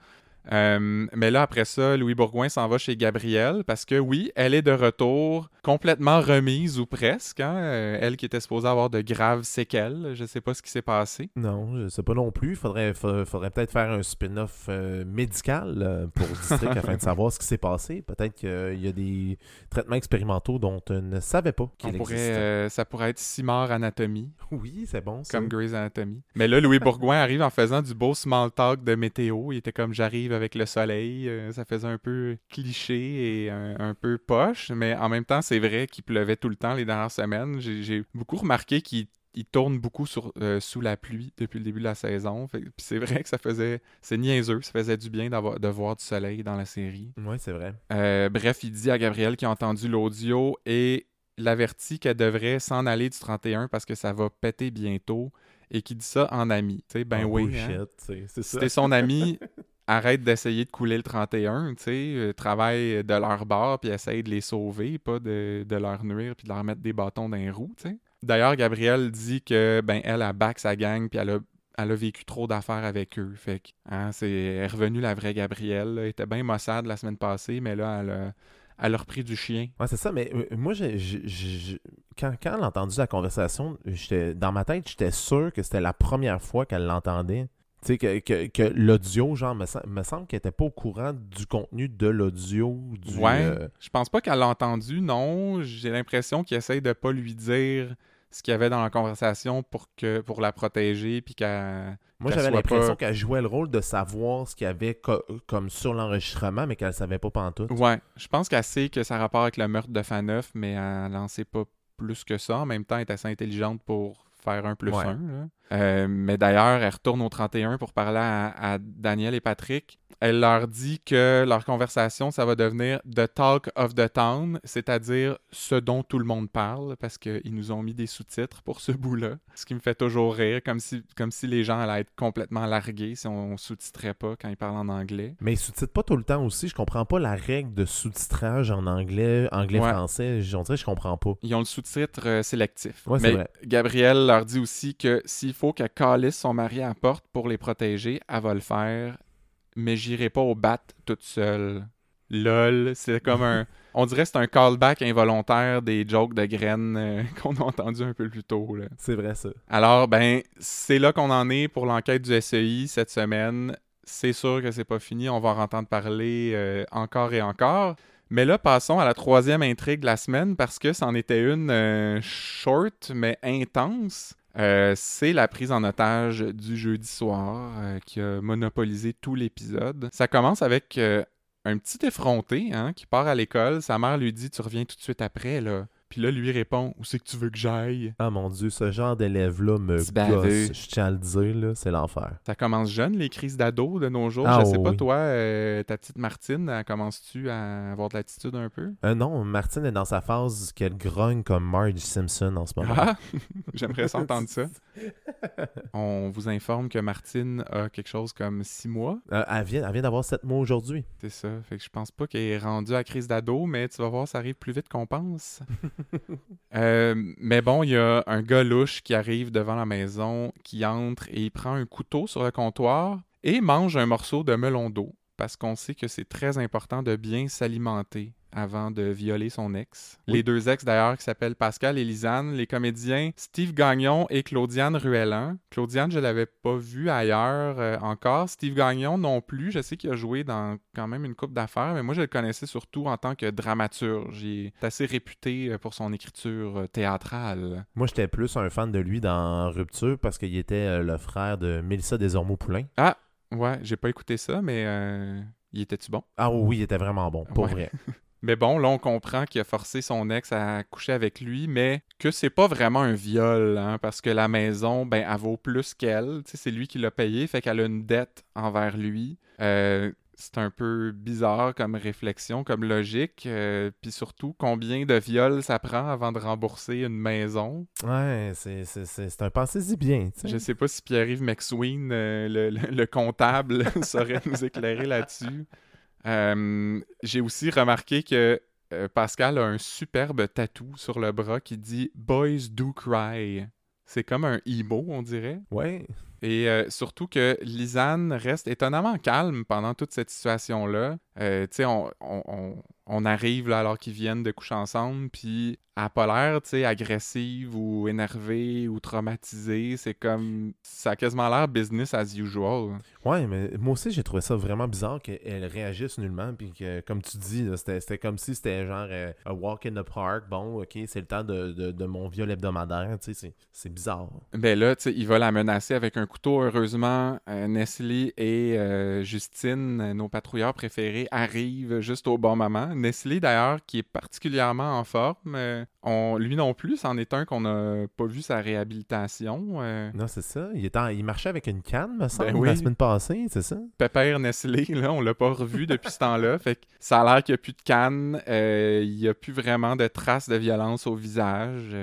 Euh, mais là, après ça, Louis Bourgoin s'en va chez Gabrielle parce que oui, elle est de retour, complètement remise ou presque. hein, euh, elle qui était supposée avoir de graves séquelles. Je sais pas ce qui s'est passé. Non, je sais pas non plus. Il faudrait, fa- faudrait peut-être faire un spin-off euh, médical pour District afin de savoir ce qui s'est passé. Peut-être qu'il y a des traitements expérimentaux dont on ne savait pas existaient. euh, ça pourrait être Simard Anatomie. Oui, c'est bon ça. comme Grey's Anatomy. Mais là, Louis Bourgoin arrive en faisant du beau small talk de météo. Il était comme j'arrive avec le soleil. Euh, ça faisait un peu cliché et un, un peu poche, mais en même temps, c'est vrai qu'il pleuvait tout le temps les dernières semaines. J'ai beaucoup remarqué qu'il il tourne beaucoup sur, euh, sous la pluie depuis le début de la saison. Puis c'est vrai que ça faisait. C'est niaiseux. Ça faisait du bien d'avoir de voir du soleil dans la série. Oui, c'est vrai. Euh, bref, il dit à Gabrielle qu'il a entendu l'audio et l'avertit qu'elle devrait s'en aller du 31 parce que ça va péter bientôt et qu'il dit ça en ami. Tu sais, ben Oh, oui. hein. c'est- son ami, arrêtent d'essayer de couler le 31, tu sais, euh, travaillent de leur bord puis essayent de les sauver, pas de, de leur nuire puis de leur mettre des bâtons dans les roues, tu sais. D'ailleurs, Gabrielle dit que ben elle a back sa gang puis elle a, elle a vécu trop d'affaires avec eux. Fait que hein, c'est est revenue la vraie Gabrielle. là. Elle était bien maussade la semaine passée, mais là, elle a, elle a repris du chien. Ouais, c'est ça, mais euh, moi, quand, quand elle a entendu la conversation, dans ma tête, j'étais sûr que c'était la première fois qu'elle l'entendait. Tu sais, que, que, que l'audio, genre, me, me semble qu'elle était pas au courant du contenu de l'audio. du, ouais, euh, je pense pas qu'elle l'a entendu, non. J'ai l'impression qu'il essaye de pas lui dire ce qu'il y avait dans la conversation pour que pour la protéger puis qu'elle Moi, j'avais l'impression pas- qu'elle jouait le rôle de savoir ce qu'il y avait co- comme sur l'enregistrement, mais qu'elle savait pas pantoute. Ouais, je pense qu'elle sait que ça a rapport avec le meurtre de Faneuf, mais elle n'en sait pas plus que ça. En même temps, elle est assez intelligente pour faire un plus Ouais. un. là. Euh, mais d'ailleurs, elle retourne au 31 pour parler à, à Daniel et Patrick. Elle leur dit que leur conversation, ça va devenir The Talk of the Town, c'est-à-dire ce dont tout le monde parle, parce qu'ils nous ont mis des sous-titres pour ce bout-là. Ce qui me fait toujours rire, comme si, comme si les gens allaient être complètement largués si on sous-titrait pas quand ils parlent en anglais. Mais ils sous-titrent pas tout le temps aussi. Je comprends pas la règle de sous-titrage en anglais, anglais-français. On dirait je comprends pas. Ils ont le sous-titre euh, sélectif. Ouais, c'est Mais vrai. Gabrielle leur dit aussi que s'il faut qu'elle calisse son mari à la porte pour les protéger, elle va le faire. Mais j'irai pas au bat toute seule. Lol, c'est comme un. On dirait que c'est un callback involontaire des jokes de graines euh, qu'on a entendu un peu plus tôt. C'est vrai, ça. Alors, ben, c'est là qu'on en est pour l'enquête du SEI cette semaine. C'est sûr que c'est pas fini, on va en entendre parler euh, encore et encore. Mais là, passons à la troisième intrigue de la semaine parce que c'en était une euh, short mais intense. Euh, c'est la prise en otage du jeudi soir euh, qui a monopolisé tout l'épisode. Ça commence avec euh, un petit effronté hein, qui part à l'école. Sa mère lui dit Tu reviens tout de suite après. là. Puis là, lui répond Où c'est que tu veux que j'aille? Ah mon dieu, ce genre d'élève-là me gosse. Je tiens à le dire, là, c'est l'enfer. Ça commence jeune, les crises d'ado de nos jours. Ah, je sais pas, oui. toi, euh, ta petite Martine, elle commences-tu à avoir de l'attitude un peu? Euh, non, Martine est dans sa phase qu'elle grogne comme Marge Simpson en ce moment. Ah! J'aimerais ça entendre ça. On vous informe que Martine a quelque chose comme six mois. Euh, elle vient, elle vient d'avoir sept mois aujourd'hui. C'est ça. Fait que je pense pas qu'elle est rendue à crise d'ado, mais tu vas voir, ça arrive plus vite qu'on pense. Euh, mais bon, il y a un gars louche qui arrive devant la maison, qui entre et il prend un couteau sur le comptoir et mange un morceau de melon d'eau. Parce qu'on sait que c'est très important de bien s'alimenter avant de violer son ex. Oui. Les deux ex d'ailleurs qui s'appellent Pascal et Lisanne, les comédiens Steve Gagnon et Claudiane Ruellan. Claudiane, je l'avais pas vu ailleurs euh, encore. Steve Gagnon non plus. Je sais qu'il a joué dans quand même une coupe d'affaires, mais moi je le connaissais surtout en tant que dramaturge. Il est assez réputé euh, pour son écriture euh, théâtrale. Moi, j'étais plus un fan de lui dans Rupture parce qu'il était le frère de Mélissa Desormeaux-Poulain. Ouais, j'ai pas écouté ça, mais euh, il était-tu bon? Ah oui, il était vraiment bon, pour Ouais. vrai. Mais bon, là, on comprend qu'il a forcé son ex à coucher avec lui, mais que c'est pas vraiment un viol, hein, parce que la maison, ben, elle vaut plus qu'elle. Tu sais, c'est lui qui l'a payé, fait qu'elle a une dette envers lui. Euh, c'est un peu bizarre comme réflexion, comme logique. euh, Puis surtout, combien de viols ça prend avant de rembourser une maison? Ouais, c'est, c'est, c'est, c'est un pensez-y bien, tu sais. Je sais pas si Pierre-Yves McSween, euh, le, le- le comptable, saurait nous éclairer là-dessus. Euh, J'ai aussi remarqué que Pascal a un superbe tatou sur le bras qui dit Boys do cry. C'est comme un emo, on dirait. Ouais. Et euh, surtout que Lisanne reste étonnamment calme pendant toute cette situation-là. Euh, tu sais, on, on- arrive là, alors qu'ils viennent de coucher ensemble, puis a pas l'air, tu sais, agressive ou énervée ou traumatisée. C'est comme... Ça a quasiment l'air business as usual. Ouais, mais moi aussi, j'ai trouvé ça vraiment bizarre qu'elle réagisse nullement. Puis que, comme tu dis, c'était, comme si c'était genre euh, a walk in the park. Bon, ok, c'est le temps de, de, de mon viol hebdomadaire. Tu sais, c'est, c'est bizarre. Ben là, tu sais, il va la menacer avec un couteau. Heureusement, euh, Nestlé et euh, Justine, euh, nos patrouilleurs préférés, arrivent juste au bon moment. Nestlé, d'ailleurs, qui est particulièrement en forme, euh, on, lui non plus, c'en est un qu'on n'a pas vu sa réhabilitation. Non, c'est ça. Il, est en- il marchait avec une canne, me semble, Ben oui. la semaine passée, c'est ça? Pépère Nestlé, là, on l'a pas revu depuis ce temps-là. Fait que ça a l'air qu'il n'y a plus de canne. il n'y a plus vraiment de traces de violence au visage.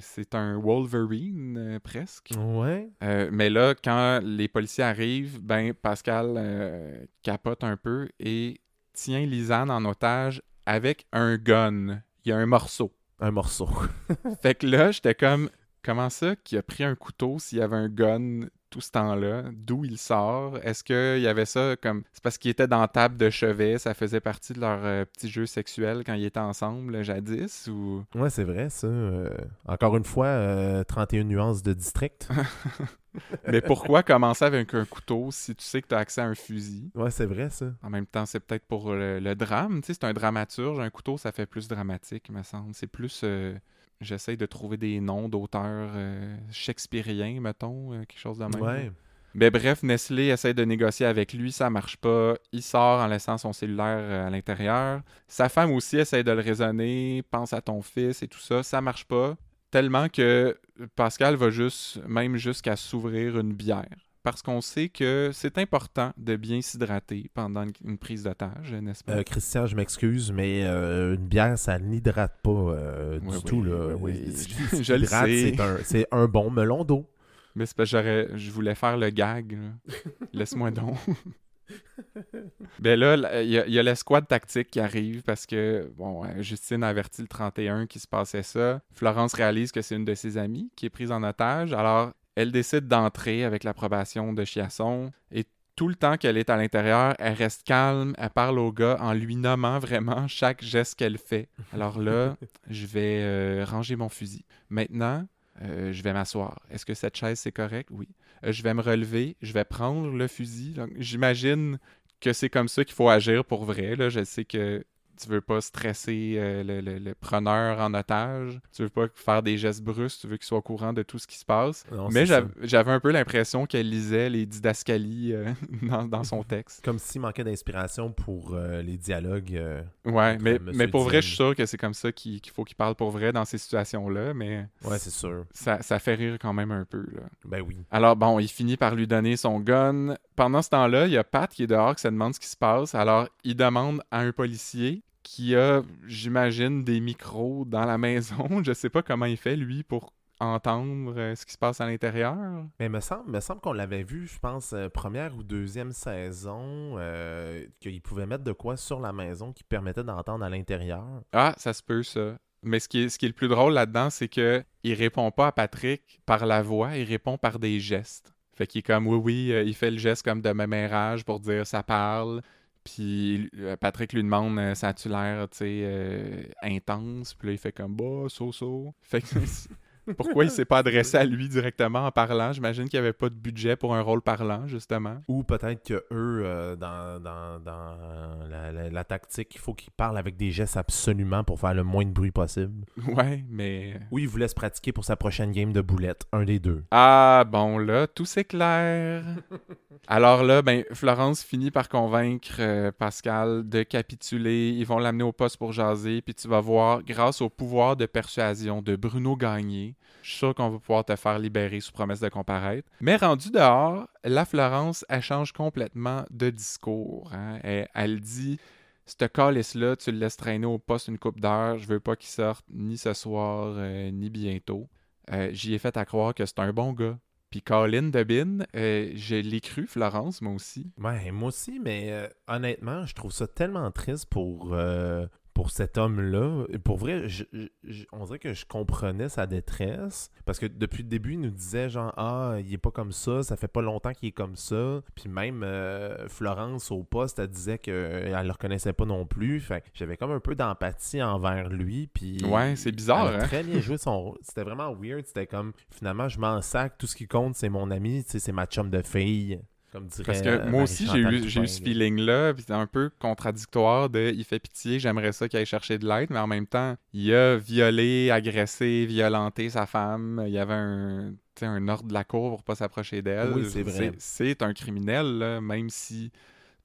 c'est un Wolverine, presque. Ouais. Euh, mais là, quand les policiers arrivent, ben Pascal euh, capote un peu et tient Lisanne en otage avec un gun. Il y a un morceau. Un morceau. fait que là, j'étais comme, comment ça qu'il a pris un couteau s'il y avait un gun tout ce temps-là? D'où il sort? Est-ce qu'il y avait ça comme... C'est parce qu'il était dans la table de chevet, ça faisait partie de leur euh, petit jeu sexuel quand ils étaient ensemble jadis? Ou... Ouais, c'est vrai, ça. Euh, encore une fois, 31 nuances de district. Mais pourquoi commencer avec un couteau si tu sais que tu as accès à un fusil? Ouais, c'est vrai, ça. En même temps, c'est peut-être pour le, drame. Tu sais, c'est un dramaturge. Un couteau, ça fait plus dramatique, me semble. C'est plus... Euh, j'essaye de trouver des noms d'auteurs euh, shakespeariens, mettons, euh, quelque chose de même. Ouais. Mais bref, Nestlé essaie de négocier avec lui, ça marche pas. Il sort en laissant son cellulaire à l'intérieur. Sa femme aussi essaie de le raisonner, pense à ton fils et tout ça, ça marche pas. Tellement que Pascal va juste, même jusqu'à s'ouvrir une bière. Parce qu'on sait que c'est important de bien s'hydrater pendant une prise d'otage, n'est-ce pas? Euh, Christian, je m'excuse, mais euh, une bière, ça n'hydrate pas euh, du tout. Là. je le sais. C'est un, bon melon d'eau. Mais c'est parce que je voulais faire le gag. Laisse-moi donc. ben là, il y a, l'escouade tactique qui arrive parce que, bon, Justine a averti le 31 qu'il se passait ça. Florence réalise que c'est une de ses amies qui est prise en otage. Alors, elle décide d'entrer avec l'approbation de Chiasson et tout le temps qu'elle est à l'intérieur, elle reste calme, elle parle au gars en lui nommant vraiment chaque geste qu'elle fait. Alors là, je vais euh, ranger mon fusil. Maintenant, euh, je vais m'asseoir. Est-ce que cette chaise, c'est correct? Oui. Euh, je vais me relever, je vais prendre le fusil. J'imagine que c'est comme ça qu'il faut agir pour vrai. Là. Je sais que tu veux pas stresser euh, le, preneur en otage, tu veux pas faire des gestes brusques, tu veux qu'il soit au courant de tout ce qui se passe. Mais j'avais un peu l'impression qu'elle lisait les didascalies euh, dans, son texte. Comme s'il manquait d'inspiration pour euh, les dialogues. ouais, mais, mais pour vrai, je suis sûr que c'est comme ça qu'il faut qu'il parle pour vrai dans ces situations-là, mais... Ouais, c'est sûr. Ça, ça, fait rire quand même un peu, là. Ben oui. Alors bon, il finit par lui donner son gun. Pendant ce temps-là, il y a Pat qui est dehors qui se demande ce qui se passe. Alors, il demande à un policier qui a, j'imagine, des micros dans la maison. Je sais pas comment il fait, lui, pour entendre euh, ce qui se passe à l'intérieur. Mais me semble, me semble qu'on l'avait vu, je pense, euh, première ou deuxième saison, euh, qu'il pouvait mettre de quoi sur la maison qui permettait d'entendre à l'intérieur. Ah, ça se peut, ça. Mais ce qui est, ce qui est le plus drôle là-dedans, c'est que il répond pas à Patrick par la voix, il répond par des gestes. Fait qu'il est comme oui, oui, il fait le geste comme de mémérage pour dire ça parle. Puis euh, Patrick lui demande euh, ça a-tu l'air, tu sais, euh, intense? Puis là, il fait comme bah, so, so. Fait que Pourquoi il s'est pas adressé à lui directement en parlant? J'imagine qu'il n'y avait pas de budget pour un rôle parlant, justement. Ou peut-être que eux, euh, dans, la, tactique, il faut qu'ils parlent avec des gestes absolument pour faire le moins de bruit possible. Ouais, mais... Ou il voulait se pratiquer pour sa prochaine game de boulettes, un des deux. Ah, bon, là, tout s'éclaire. Alors là, ben, Florence finit par convaincre euh, Pascal de capituler. Ils vont l'amener au poste pour jaser, puis tu vas voir, grâce au pouvoir de persuasion de Bruno Gagné, je suis sûr qu'on va pouvoir te faire libérer sous promesse de comparaître. Mais rendu dehors, la Florence, elle change complètement de discours. Hein. Elle, dit ce calice-là, tu le laisses traîner au poste une coupe d'heure, je veux pas qu'il sorte ni ce soir, euh, ni bientôt. Euh, j'y ai fait à croire que c'est un bon gars. Puis Colin Debin, euh, je l'ai cru, Florence, moi aussi. Ouais, moi aussi, mais honnêtement, je trouve ça tellement triste pour, pour cet homme-là. Pour vrai, on dirait que je comprenais sa détresse. Parce que depuis le début, il nous disait genre Ah, il est pas comme ça, ça fait pas longtemps qu'il est comme ça. Puis même euh, Florence au poste, elle disait qu'elle le reconnaissait pas non plus. Fait j'avais comme un peu d'empathie envers lui. Puis ouais, c'est bizarre. Hein? très bien joué son C'était vraiment weird. C'était comme finalement, je m'en sac, tout ce qui compte, c'est mon ami, c'est ma chum de fille. Parce que moi aussi, j'ai eu, eu, ce feeling-là, puis c'est un peu contradictoire de il fait pitié, j'aimerais ça qu'il aille chercher de l'aide, mais en même temps, il a violé, agressé, violenté sa femme. Il y avait un, un ordre de la cour pour pas s'approcher d'elle. Oui, c'est vrai. C'est un criminel, même si.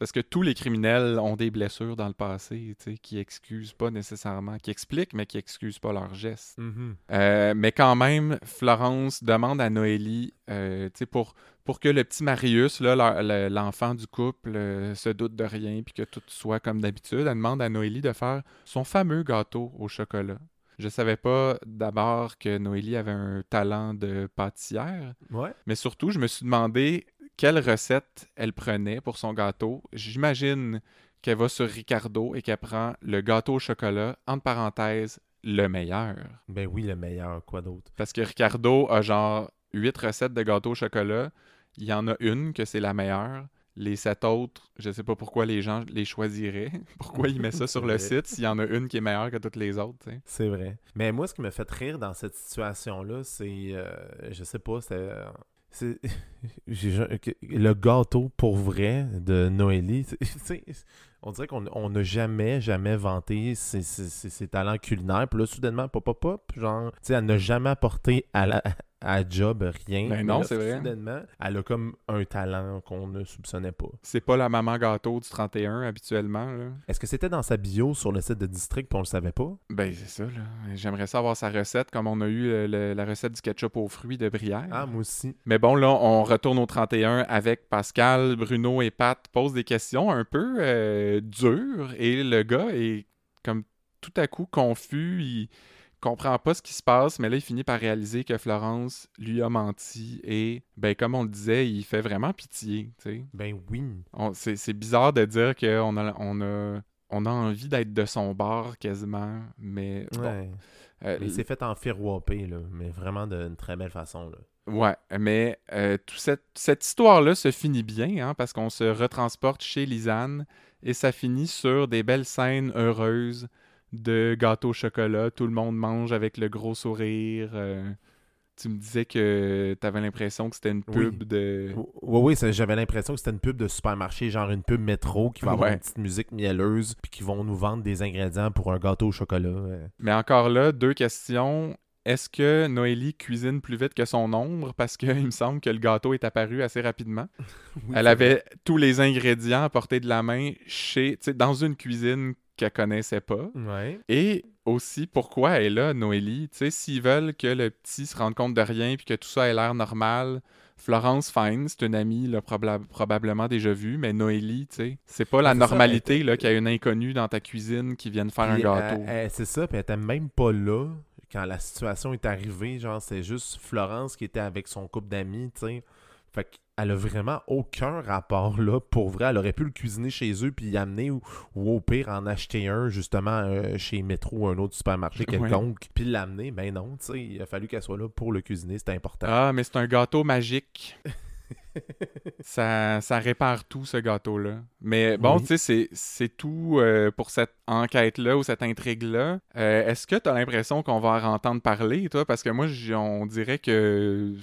Parce que tous les criminels ont des blessures dans le passé, qui excusent pas nécessairement, qui expliquent, mais qui excusent pas leurs gestes. Mm-hmm. Euh, mais quand même, Florence demande à Noélie, euh, pour pour que le petit Marius, l'enfant du couple, euh, se doute de rien puis que tout soit comme d'habitude, elle demande à Noélie de faire son fameux gâteau au chocolat. Je savais pas d'abord que Noélie avait un talent de pâtissière, Ouais. mais surtout, je me suis demandé quelle recette elle prenait pour son gâteau. J'imagine qu'elle va sur Ricardo et qu'elle prend le gâteau au chocolat, entre parenthèses, le meilleur. Ben oui, le meilleur, quoi d'autre? Parce que Ricardo a genre 8 recettes de gâteau au chocolat. Il y en a une que c'est la meilleure. Les sept autres, je sais pas pourquoi les gens les choisiraient. Pourquoi ils mettent ça sur le site s'il y en a une qui est meilleure que toutes les autres. C'est vrai. Mais moi, ce qui me fait rire dans cette situation-là, c'est. euh, je sais pas, c'est. le gâteau pour vrai de Noélie, on dirait qu'on on n'a jamais, jamais vanté ses, ses- ses- ses talents culinaires. Puis là, soudainement, pop, pop, pop, genre, tu sais, elle n'a jamais apporté à la, à job rien. Ben non, c'est vrai. Soudainement, elle a comme un talent qu'on ne soupçonnait pas. C'est pas la maman gâteau du 31 habituellement. Est-ce que c'était dans sa bio sur le site de District puis on le savait pas? Ben, c'est ça, là. J'aimerais savoir sa recette, comme on a eu le- le- la recette du ketchup aux fruits de Brière. Ah, moi aussi. Mais bon, là, on retourne au 31 avec Pascal, Bruno et Pat posent des questions un peu euh, dures et le gars est comme tout à coup confus. Il comprend pas ce qui se passe, mais là, il finit par réaliser que Florence lui a menti et, ben, comme on le disait, il fait vraiment pitié, tu sais. Ben oui. C'est bizarre de dire qu'on a, on a, on a envie d'être de son bord quasiment, mais bon. Ouais. euh, Il s'est fait enfirouaper, là, mais vraiment d'une très belle façon. Là. Ouais, mais euh, tout cette, cette histoire-là se finit bien, hein, parce qu'on se retransporte chez Lisanne et ça finit sur des belles scènes heureuses de gâteau au chocolat. Tout le monde mange avec le gros sourire. euh. tu me disais que tu avais l'impression que c'était une Oui. pub de. Oui, oui, j'avais l'impression que c'était une pub de supermarché, genre une pub métro qui va avoir une petite musique mielleuse, puis qui vont nous vendre des ingrédients pour un gâteau au chocolat. euh. Mais encore là, deux questions. Est-ce que Noélie cuisine plus vite que son ombre? Parce qu'il me semble que le gâteau est apparu assez rapidement. Oui, Elle avait tous les ingrédients à portée de la main chez, dans une cuisine qu'elle connaissait pas. Ouais. Et aussi, pourquoi elle est là, Noélie? Tu sais, s'ils veulent que le petit se rende compte de rien puis que tout ça ait l'air normal, Florence Fine, c'est une amie là, probablement déjà vue, mais Noélie, tu sais, c'est pas la normalité elle- là, qu'il y a une inconnue dans ta cuisine qui vienne faire un gâteau. c'est ça, puis elle était même pas là quand la situation est arrivée. Genre, c'est juste Florence qui était avec son couple d'amis, tu sais. Fait qu'elle a vraiment aucun rapport là. Pour vrai, elle aurait pu le cuisiner chez eux puis y amener ou, ou au pire en acheter un justement euh, chez Métro ou un autre supermarché Ouais. quelconque puis l'amener. Ben non, tu sais, il a fallu qu'elle soit là pour le cuisiner, c'était important. Ah, mais c'est un gâteau magique. ça, ça répare tout, ce gâteau-là. Mais bon, Oui. tu sais, c'est- tout euh, pour cette enquête-là ou cette intrigue-là. Euh, Est-ce que tu as l'impression qu'on va en entendre parler, toi? Parce que moi, on dirait que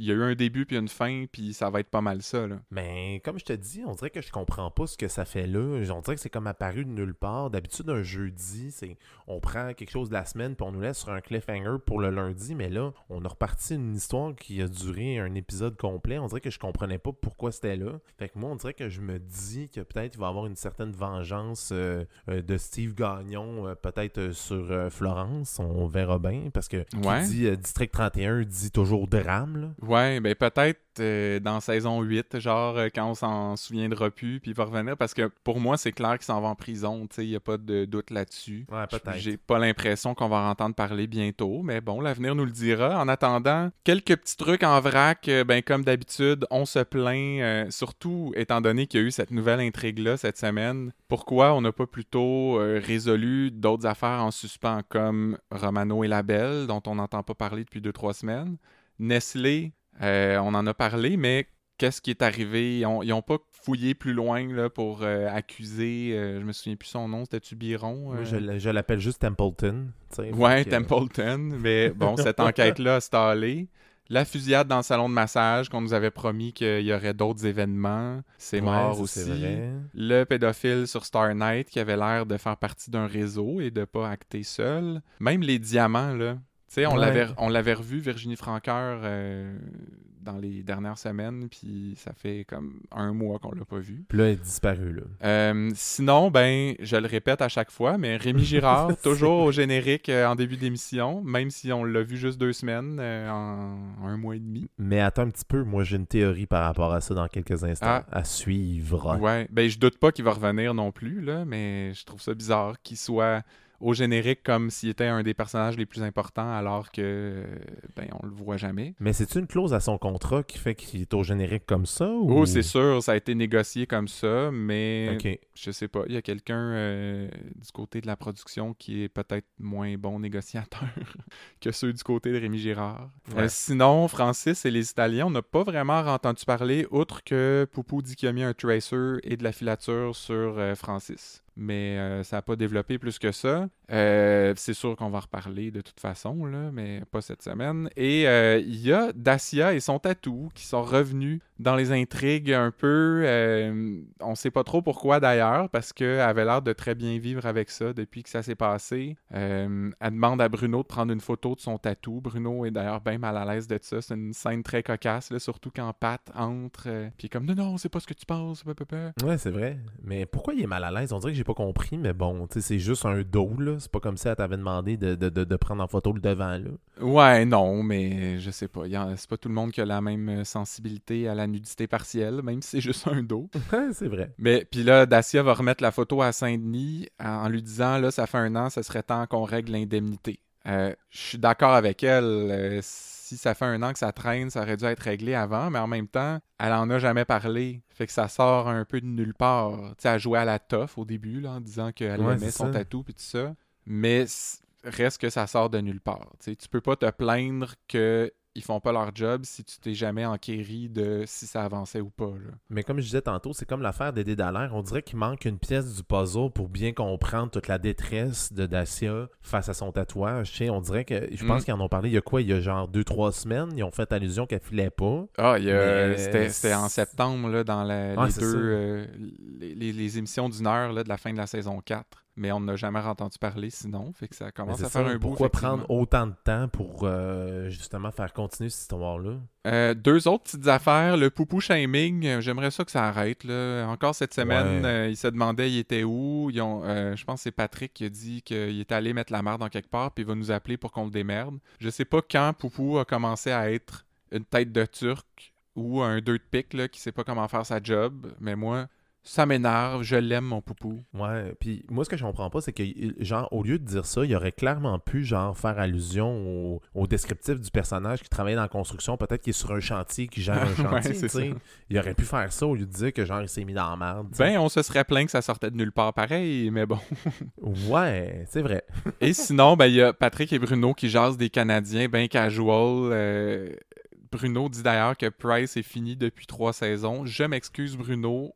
il y a eu un début puis une fin, puis ça va être pas mal ça, là. Mais comme je te dis, on dirait que je comprends pas ce que ça fait là. On dirait que c'est comme apparu de nulle part. D'habitude, un jeudi, c'est on prend quelque chose de la semaine puis on nous laisse sur un cliffhanger pour le lundi. Mais là, on a reparti une histoire qui a duré un épisode complet. On dirait que je comprenais pas pourquoi c'était là. Fait que moi, on dirait que je me dis que peut-être il va y avoir une certaine vengeance euh, euh, de Steve Gagnon, euh, peut-être sur Florence. On verra bien. Parce que qui Ouais. dit euh, District 31 dit toujours drame. Là. Ouais, ben peut-être euh, dans saison 8, genre euh, quand on s'en souviendra plus, puis il va revenir, parce que pour moi, c'est clair qu'il s'en va en prison, tu sais, il n'y a pas de doute là-dessus. Ouais, peut-être. J'ai pas l'impression qu'on va en entendre parler bientôt, mais bon, l'avenir nous le dira. En attendant, quelques petits trucs en vrac, euh, ben comme d'habitude, on se plaint, surtout étant donné qu'il y a eu cette nouvelle intrigue-là cette semaine. Pourquoi on n'a pas plutôt résolu d'autres affaires en suspens comme Romano et la Belle, dont on n'entend pas parler depuis deux, trois semaines? Nestlé, euh, on en a parlé, mais qu'est-ce qui est arrivé? Ils ont, ils ont pas fouillé plus loin là, pour euh, accuser, euh, je me souviens plus son nom, c'était-tu Biron? Moi, euh? je l'appelle juste Templeton. Ouais, que, Templeton. Mais bon, cette enquête-là a stallé. La fusillade dans le salon de massage, qu'on nous avait promis qu'il y aurait d'autres événements, c'est ouais, mort aussi. Vrai. Le pédophile sur Star Night qui avait l'air de faire partie d'un réseau et de pas acter seul. Même les diamants, là. Tu sais, on Ouais. l'avait revu, Virginie Franqueur, euh, dans les dernières semaines, puis ça fait comme un mois qu'on l'a pas vu. Puis là, elle est disparue, là. Euh, sinon, ben, je le répète à chaque fois, mais Rémi Girard, toujours au générique euh, en début d'émission, même si on l'a vu juste deux semaines, en un mois et demi. Mais attends un petit peu, moi j'ai une théorie par rapport à ça dans quelques instants. Ah. À suivre. Ouais, ben, je doute pas qu'il va revenir non plus, là, mais je trouve ça bizarre qu'il soit au générique comme s'il était un des personnages les plus importants alors que ben on le voit jamais. Mais c'est une clause à son contrat qui fait qu'il est au générique comme ça ou... Oh, c'est sûr, ça a été négocié comme ça, mais Ok. je sais pas, il y a quelqu'un euh, du côté de la production qui est peut-être moins bon négociateur que ceux du côté de Rémi Girard. Ouais. Euh, sinon, Francis et les Italiens, on n'a pas vraiment entendu parler, outre que Poupou dit qu'il a mis un tracer et de la filature sur euh, Francis. Mais euh, ça n'a pas développé plus que ça. Euh, c'est sûr qu'on va en reparler de toute façon, là, mais pas cette semaine. Et euh, il y a Dacia et son tatou qui sont revenus dans les intrigues un peu. on sait pas trop pourquoi d'ailleurs, parce qu'elle avait l'air de très bien vivre avec ça depuis que ça s'est passé. Elle demande à Bruno de prendre une photo de son tatou. Bruno est d'ailleurs bien mal à l'aise de ça. C'est une scène très cocasse, surtout quand Pat entre. puis comme non, non, c'est pas ce que tu penses. Ouais, c'est vrai. Mais pourquoi il est mal à l'aise? On dirait que j'ai pas compris, mais bon, tu sais, c'est juste un dos, là. C'est pas comme si elle t'avait demandé de, de, de, de prendre en photo le devant, là. Ouais, non, mais je sais pas. C'est pas tout le monde qui a la même euh, sensibilité à la nudité partielle, même si c'est juste un dos. c'est vrai. Mais puis là, Dacia va remettre la photo à Saint-Denis en en lui disant là, ça fait un an, ce serait temps qu'on règle l'indemnité. Euh, je suis d'accord avec elle. euh, si ça fait un an que ça traîne, ça aurait dû être réglé avant, mais en même temps, elle en a jamais parlé. Fait que ça sort un peu de nulle part. Tu sais, elle jouait à la toffe au début, là, en disant qu'elle Ouais, aimait son tatou puis tout ça. Mais reste que ça sort de nulle part. Tu sais, tu peux pas te plaindre que ils font pas leur job si tu t'es jamais enquéri de si ça avançait ou pas. Là. Mais comme je disais tantôt, c'est comme l'affaire d'Eddie Dallaire. On dirait qu'il manque une pièce du puzzle pour bien comprendre toute la détresse de Dacia face à son tatouage. Tu sais, on dirait que. Je pense Mm. qu'ils en ont parlé il y a quoi? Il y a genre deux, trois semaines. Ils ont fait allusion qu'elle filait pas. Ah, Mais, c'était, en septembre, là, dans la- les deux euh, les, les- les émissions d'une heure là, de la fin de la saison 4. Mais on n'a jamais entendu parler sinon. Fait que ça commence à faire ça, un. Pourquoi prendre autant de temps pour euh, justement faire continuer cette histoire-là? Euh, deux autres petites affaires. Le poupou shaming, euh, j'aimerais ça que ça arrête. Là. Encore cette semaine, Ouais. euh, il se demandait il était où? Ils ont, je pense que c'est Patrick qui a dit qu'il était allé mettre la merde en quelque part, puis il va nous appeler pour qu'on le démerde. Je sais pas quand Poupou a commencé à être une tête de turc ou un deux de pique là, qui sait pas comment faire sa job, mais moi, ça m'énerve. Je l'aime, mon Poupou. Ouais, puis moi, ce que je comprends pas, c'est que, genre, au lieu de dire ça, il aurait clairement pu, genre, faire allusion au, au descriptif du personnage qui travaille dans la construction, peut-être qu'il est sur un chantier, qui gère un Ouais, chantier, c'est tu sais. Il aurait pu faire ça au lieu de dire que, genre, il s'est mis dans la merde. Ben, on se serait plaint que ça sortait de nulle part pareil, mais bon. Ouais, c'est vrai. Et sinon, ben, il y a Patrick et Bruno qui jasent des Canadiens bien casual. Euh, Bruno dit d'ailleurs que Price est fini depuis trois saisons. Je m'excuse, Bruno.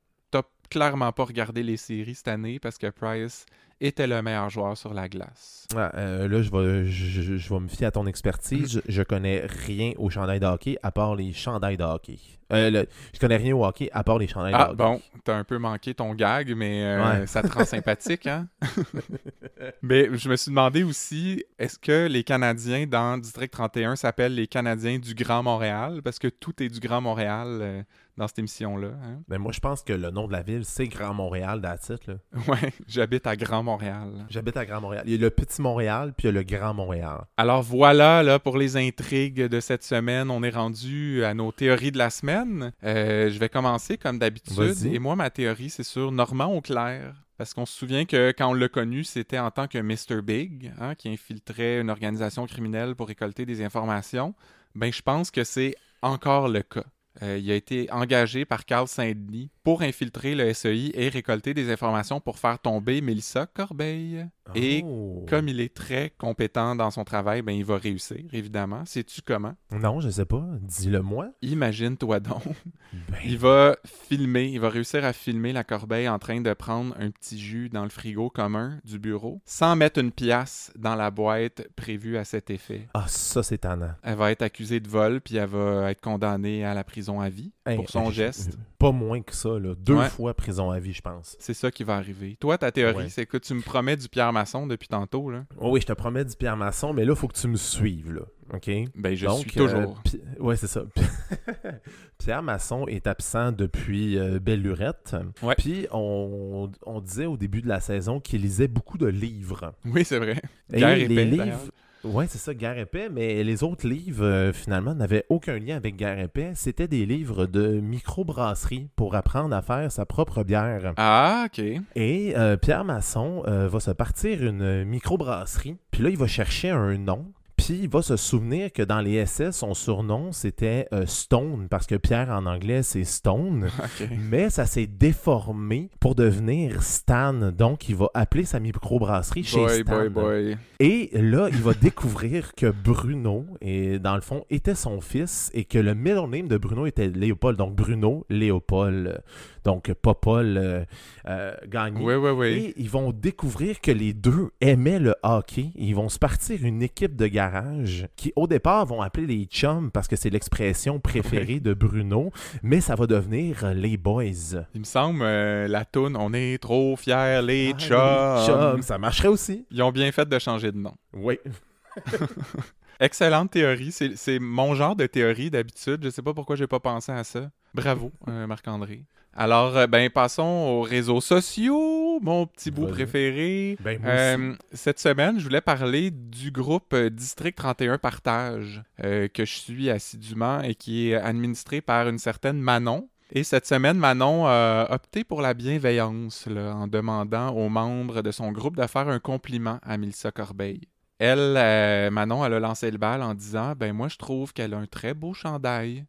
Clairement pas regardé les séries cette année parce que Price était le meilleur joueur sur la glace. Ouais, euh, là, je vais, je, vais me fier à ton expertise. Je, je connais rien au chandail de hockey à part les chandails de hockey. Euh, le- je connais rien au hockey à part les chandails de Ah, hockey. bon, t'as un peu manqué ton gag, mais euh, Ouais. ça te rend sympathique, hein? mais je me suis demandé aussi, est-ce que les Canadiens dans District 31 s'appellent les Canadiens du Grand Montréal? Parce que tout est du Grand Montréal dans cette émission-là. hein? Ben, moi, je pense que le nom de la ville, c'est Grand Montréal, là. Ouais, j'habite à Grand Montréal. J'habite à Grand Montréal. Il y a le Petit Montréal, puis il y a le Grand Montréal. Alors voilà, là, pour les intrigues de cette semaine, on est rendu à nos théories de la semaine. Euh, je vais commencer comme d'habitude. Et moi, ma théorie, c'est sur Normand Auclair. Parce qu'on se souvient que quand on l'a connu, c'était en tant que Mr. Big, hein, qui infiltrait une organisation criminelle pour récolter des informations. Ben, je pense que c'est encore le cas. Euh, il a été engagé par Carl Saint-Denis pour infiltrer le SEI et récolter des informations pour faire tomber Mélissa Corbeil. Et Oh. comme il est très compétent dans son travail, ben il va réussir, évidemment. Sais-tu comment? Non, je sais pas. Dis-le moi. Imagine-toi donc. Ben, Il va filmer, il va réussir à filmer la corbeille en train de prendre un petit jus dans le frigo commun du bureau, sans mettre une pièce dans la boîte prévue à cet effet. Ah, ça, c'est tannant. Elle va être accusée de vol, puis elle va être condamnée à la prison à vie Hey, pour son je- geste. Pas moins que ça, là. Deux Ouais. fois prison à vie, je pense. C'est ça qui va arriver. Toi, ta théorie, Ouais. c'est que tu me promets du Pierre Masson depuis tantôt, là. Oh oui, je te promets du Pierre Masson, mais là, il faut que tu me suives, là. OK? Ben, je Donc, suis toujours. euh, Pi- ouais, c'est ça. Pierre Masson est absent depuis euh, Belle Lurette. Ouais. Puis, on, on disait au début de la saison qu'il lisait beaucoup de livres. Oui, c'est vrai. Et Guerre les et paix, livres, Ouais, c'est ça, Guerre épais, mais les autres livres, euh, finalement, n'avaient aucun lien avec Guerre épais. C'était des livres de microbrasserie pour apprendre à faire sa propre bière. Ah, ok. Et euh, Pierre Masson euh, va se partir une microbrasserie, puis là, il va chercher un nom. Puis il va se souvenir que dans les SS, son surnom c'était euh, Stone, parce que Pierre en anglais c'est Stone. Mais ça s'est déformé pour devenir Stan. Donc il va appeler sa microbrasserie chez Boy, Stan. boy, boy. Et là, il va découvrir que Bruno, et dans le fond, était son fils et que le middle name de Bruno était Léopold. Donc Bruno, Léopold. Donc Paul euh, euh, Gagné. Oui, oui, oui. Et ils vont découvrir que les deux aimaient le hockey. Ils vont se partir une équipe de garage qui, au départ, vont appeler les chums parce que c'est l'expression préférée de Bruno, mais ça va devenir les boys. Il me semble, euh, la toune On est trop fiers, les Ah, chums. les chums, ça marcherait aussi. Ils ont bien fait de changer de nom. Oui. Excellente théorie. C'est c'est mon genre de théorie d'habitude. Je sais pas pourquoi j'ai pas pensé à ça. Bravo, euh, Marc-André. Alors, euh, ben, passons aux réseaux sociaux, mon petit bout préféré. Ben. Euh, cette semaine, je voulais parler du groupe District 31 Partage que je suis assidûment et qui est administré par une certaine Manon. Et cette semaine, Manon a opté pour la bienveillance là, en demandant aux membres de son groupe de faire un compliment à Mélissa Corbeil. Elle, Manon, elle a lancé le bal en disant Ben, moi, je trouve qu'elle a un très beau chandail.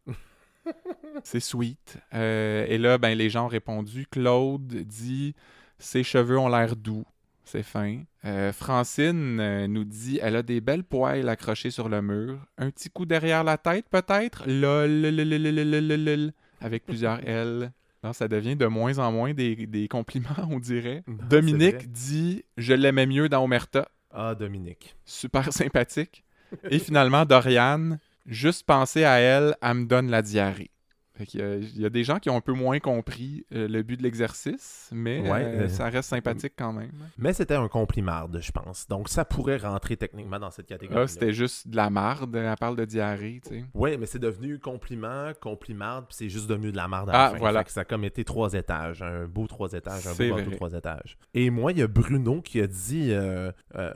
C'est sweet. Euh, et là, ben, les gens ont répondu. Claude dit Ses cheveux ont l'air doux. C'est fin. Euh, Francine euh, nous dit Elle a des belles poils accrochées sur le mur. Un petit coup derrière la tête, peut-être? Lol, lol, lol, lol, lol, lol, lol. Avec plusieurs L. Non, ça devient de moins en moins des, des compliments, on dirait. Non, Dominique dit Je l'aimais mieux dans Omerta. Ah, Dominique. Super sympathique. Et finalement, Doriane, juste penser à elle, elle me donne la diarrhée. Fait qu'il y a- il y, a des gens qui ont un peu moins compris euh, le but de l'exercice, mais Ouais, euh, euh, ça reste sympathique quand même. Mais c'était un complimarde, je pense. Donc ça pourrait rentrer techniquement dans cette catégorie. Ah, c'était juste de la marde, elle parle de diarrhée, tu sais. Oui, mais c'est devenu compliment, complimarde, puis c'est juste devenu de la marde à Ah, la fin. voilà. Fait que ça a comme été trois étages, un beau trois étages, un beau trois étages. Et moi, il y a Bruno qui a dit euh, euh,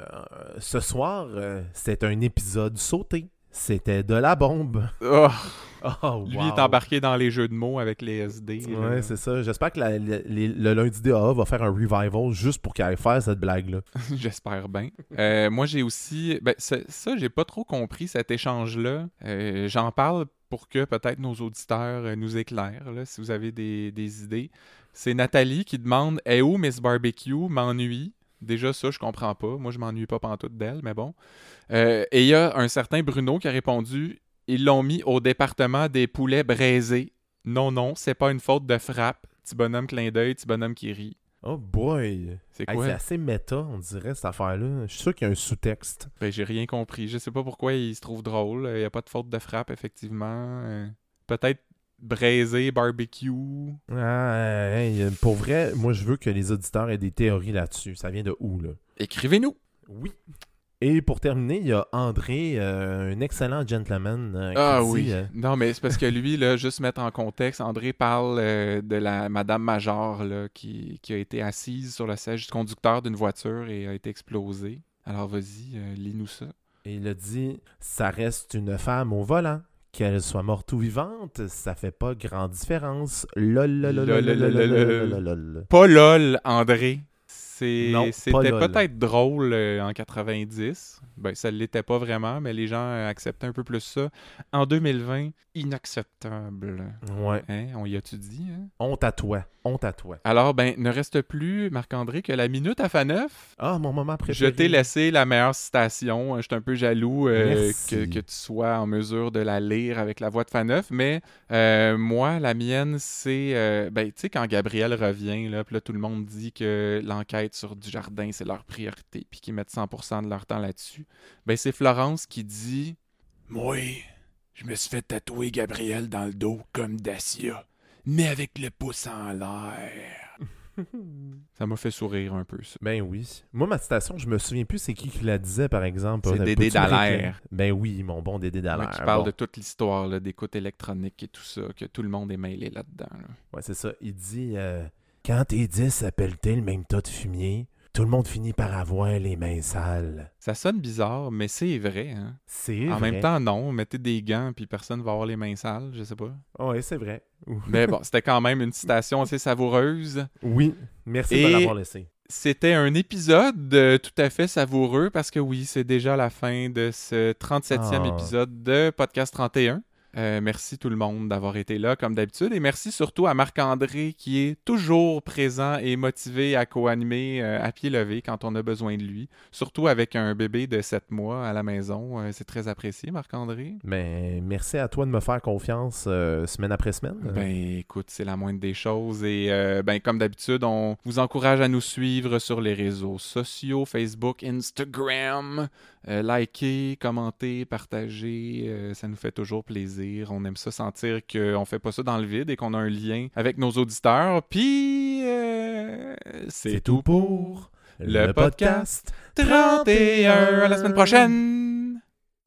ce soir, euh, c'est un épisode sauté. C'était de la bombe. Oh, Oh, lui est embarqué dans les jeux de mots avec les SD. Ouais, c'est ça. J'espère que la- la- les- le lundi DA va faire un revival juste pour qu'il aille faire cette blague-là. J'espère bien. Euh, moi, j'ai aussi. Ben, ça, j'ai pas trop compris cet échange-là. Euh, J'en parle pour que peut-être nos auditeurs euh, nous éclairent, là, si vous avez des, des idées. C'est Nathalie qui demande Est où Miss Barbecue M'ennuie. Déjà, ça, je comprends pas. Moi, je m'ennuie pas pantoute d'elle, mais bon. Euh, et il y a un certain Bruno qui a répondu Ils l'ont mis au département des poulets braisés. Non, non, c'est pas une faute de frappe. Petit bonhomme clin d'œil, petit bonhomme qui rit. Oh boy! C'est Hey, quoi? c'est assez méta, on dirait, cette affaire-là. Je suis sûr qu'il y a un sous-texte. Ben, j'ai rien compris. Je sais pas pourquoi il se trouve drôle. Il n'y a pas de faute de frappe, effectivement. Euh, Peut-être braisé, barbecue. Ah, hey, pour vrai, moi, je veux que les auditeurs aient des théories là-dessus. Ça vient de où, là? Écrivez-nous. Oui. Et pour terminer, il y a André, euh, un excellent gentleman. euh, Ah dit, oui. euh, Non, mais c'est parce que lui, là, juste mettre en contexte, André parle de la Madame Major là, qui, qui a été assise sur le siège du conducteur d'une voiture et a été explosée. Alors vas-y, lis-nous ça. et il a dit Ça reste une femme au volant. Qu'elle soit morte ou vivante, ça fait pas grande différence. Lol. Pas lol, André. C'était peut-être drôle euh, en 90. Ben, ça ne l'était pas vraiment, mais les gens euh, acceptaient un peu plus ça. En 2020, inacceptable. Ouais. Hein? On y a-tu dit? hein? Honte à toi. Honte à toi. Alors, ben, ne reste plus, Marc-André, que la minute à Faneuf. Ah, mon moment Je préféré. t'ai laissé la meilleure citation. Je suis un peu jaloux euh, que, que tu sois en mesure de la lire avec la voix de Faneuf. Mais euh, moi, la mienne, c'est. ben, tu sais, quand Gabriel revient, là, puis là, tout le monde dit que l'enquête sur Dujardin, c'est leur priorité, puis qu'ils mettent 100% de leur temps là-dessus. Ben, c'est Florence qui dit Moi, je me suis fait tatouer Gabriel dans le dos comme Dacia, mais avec le pouce en l'air. Ça m'a fait sourire un peu, ça. Ben oui. Moi, ma citation, je me souviens plus c'est qui qui la disait, par exemple. C'est Euh, Dédé Dallaire. Ben oui, mon bon Dédé Dallaire. qui parle Bon. de toute l'histoire là, d'écoute électronique et tout ça, que tout le monde est mêlé là-dedans. là. Ouais, c'est ça. Il dit euh, Quand tes 10 appellent-ils le même tas de fumier tout le monde finit par avoir les mains sales. Ça sonne bizarre, mais c'est vrai. Hein? C'est En vrai. même temps, non. Mettez des gants, puis personne va avoir les mains sales, je sais pas. Oui, c'est vrai. Mais bon, c'était quand même une citation assez savoureuse. Oui, merci de Et- me l'avoir laissé. C'était un épisode euh, tout à fait savoureux parce que oui, c'est déjà la fin de ce 37e Ah. épisode de Podcast 31. Euh, merci tout le monde d'avoir été là comme d'habitude et merci surtout à Marc-André qui est toujours présent et motivé à co-animer euh, à pied levé quand on a besoin de lui. Surtout avec un bébé de 7 mois à la maison. Euh, c'est très apprécié Marc-André. Mais merci à toi de me faire confiance semaine après semaine. Ben écoute, c'est la moindre des choses et ben comme d'habitude, on vous encourage à nous suivre sur les réseaux sociaux, Facebook, Instagram, euh, liker, commenter, partager, euh, ça nous fait toujours plaisir. On aime ça sentir qu'on fait pas ça dans le vide et qu'on a un lien avec nos auditeurs. Puis euh, c'est tout pour le podcast 31. À la semaine prochaine.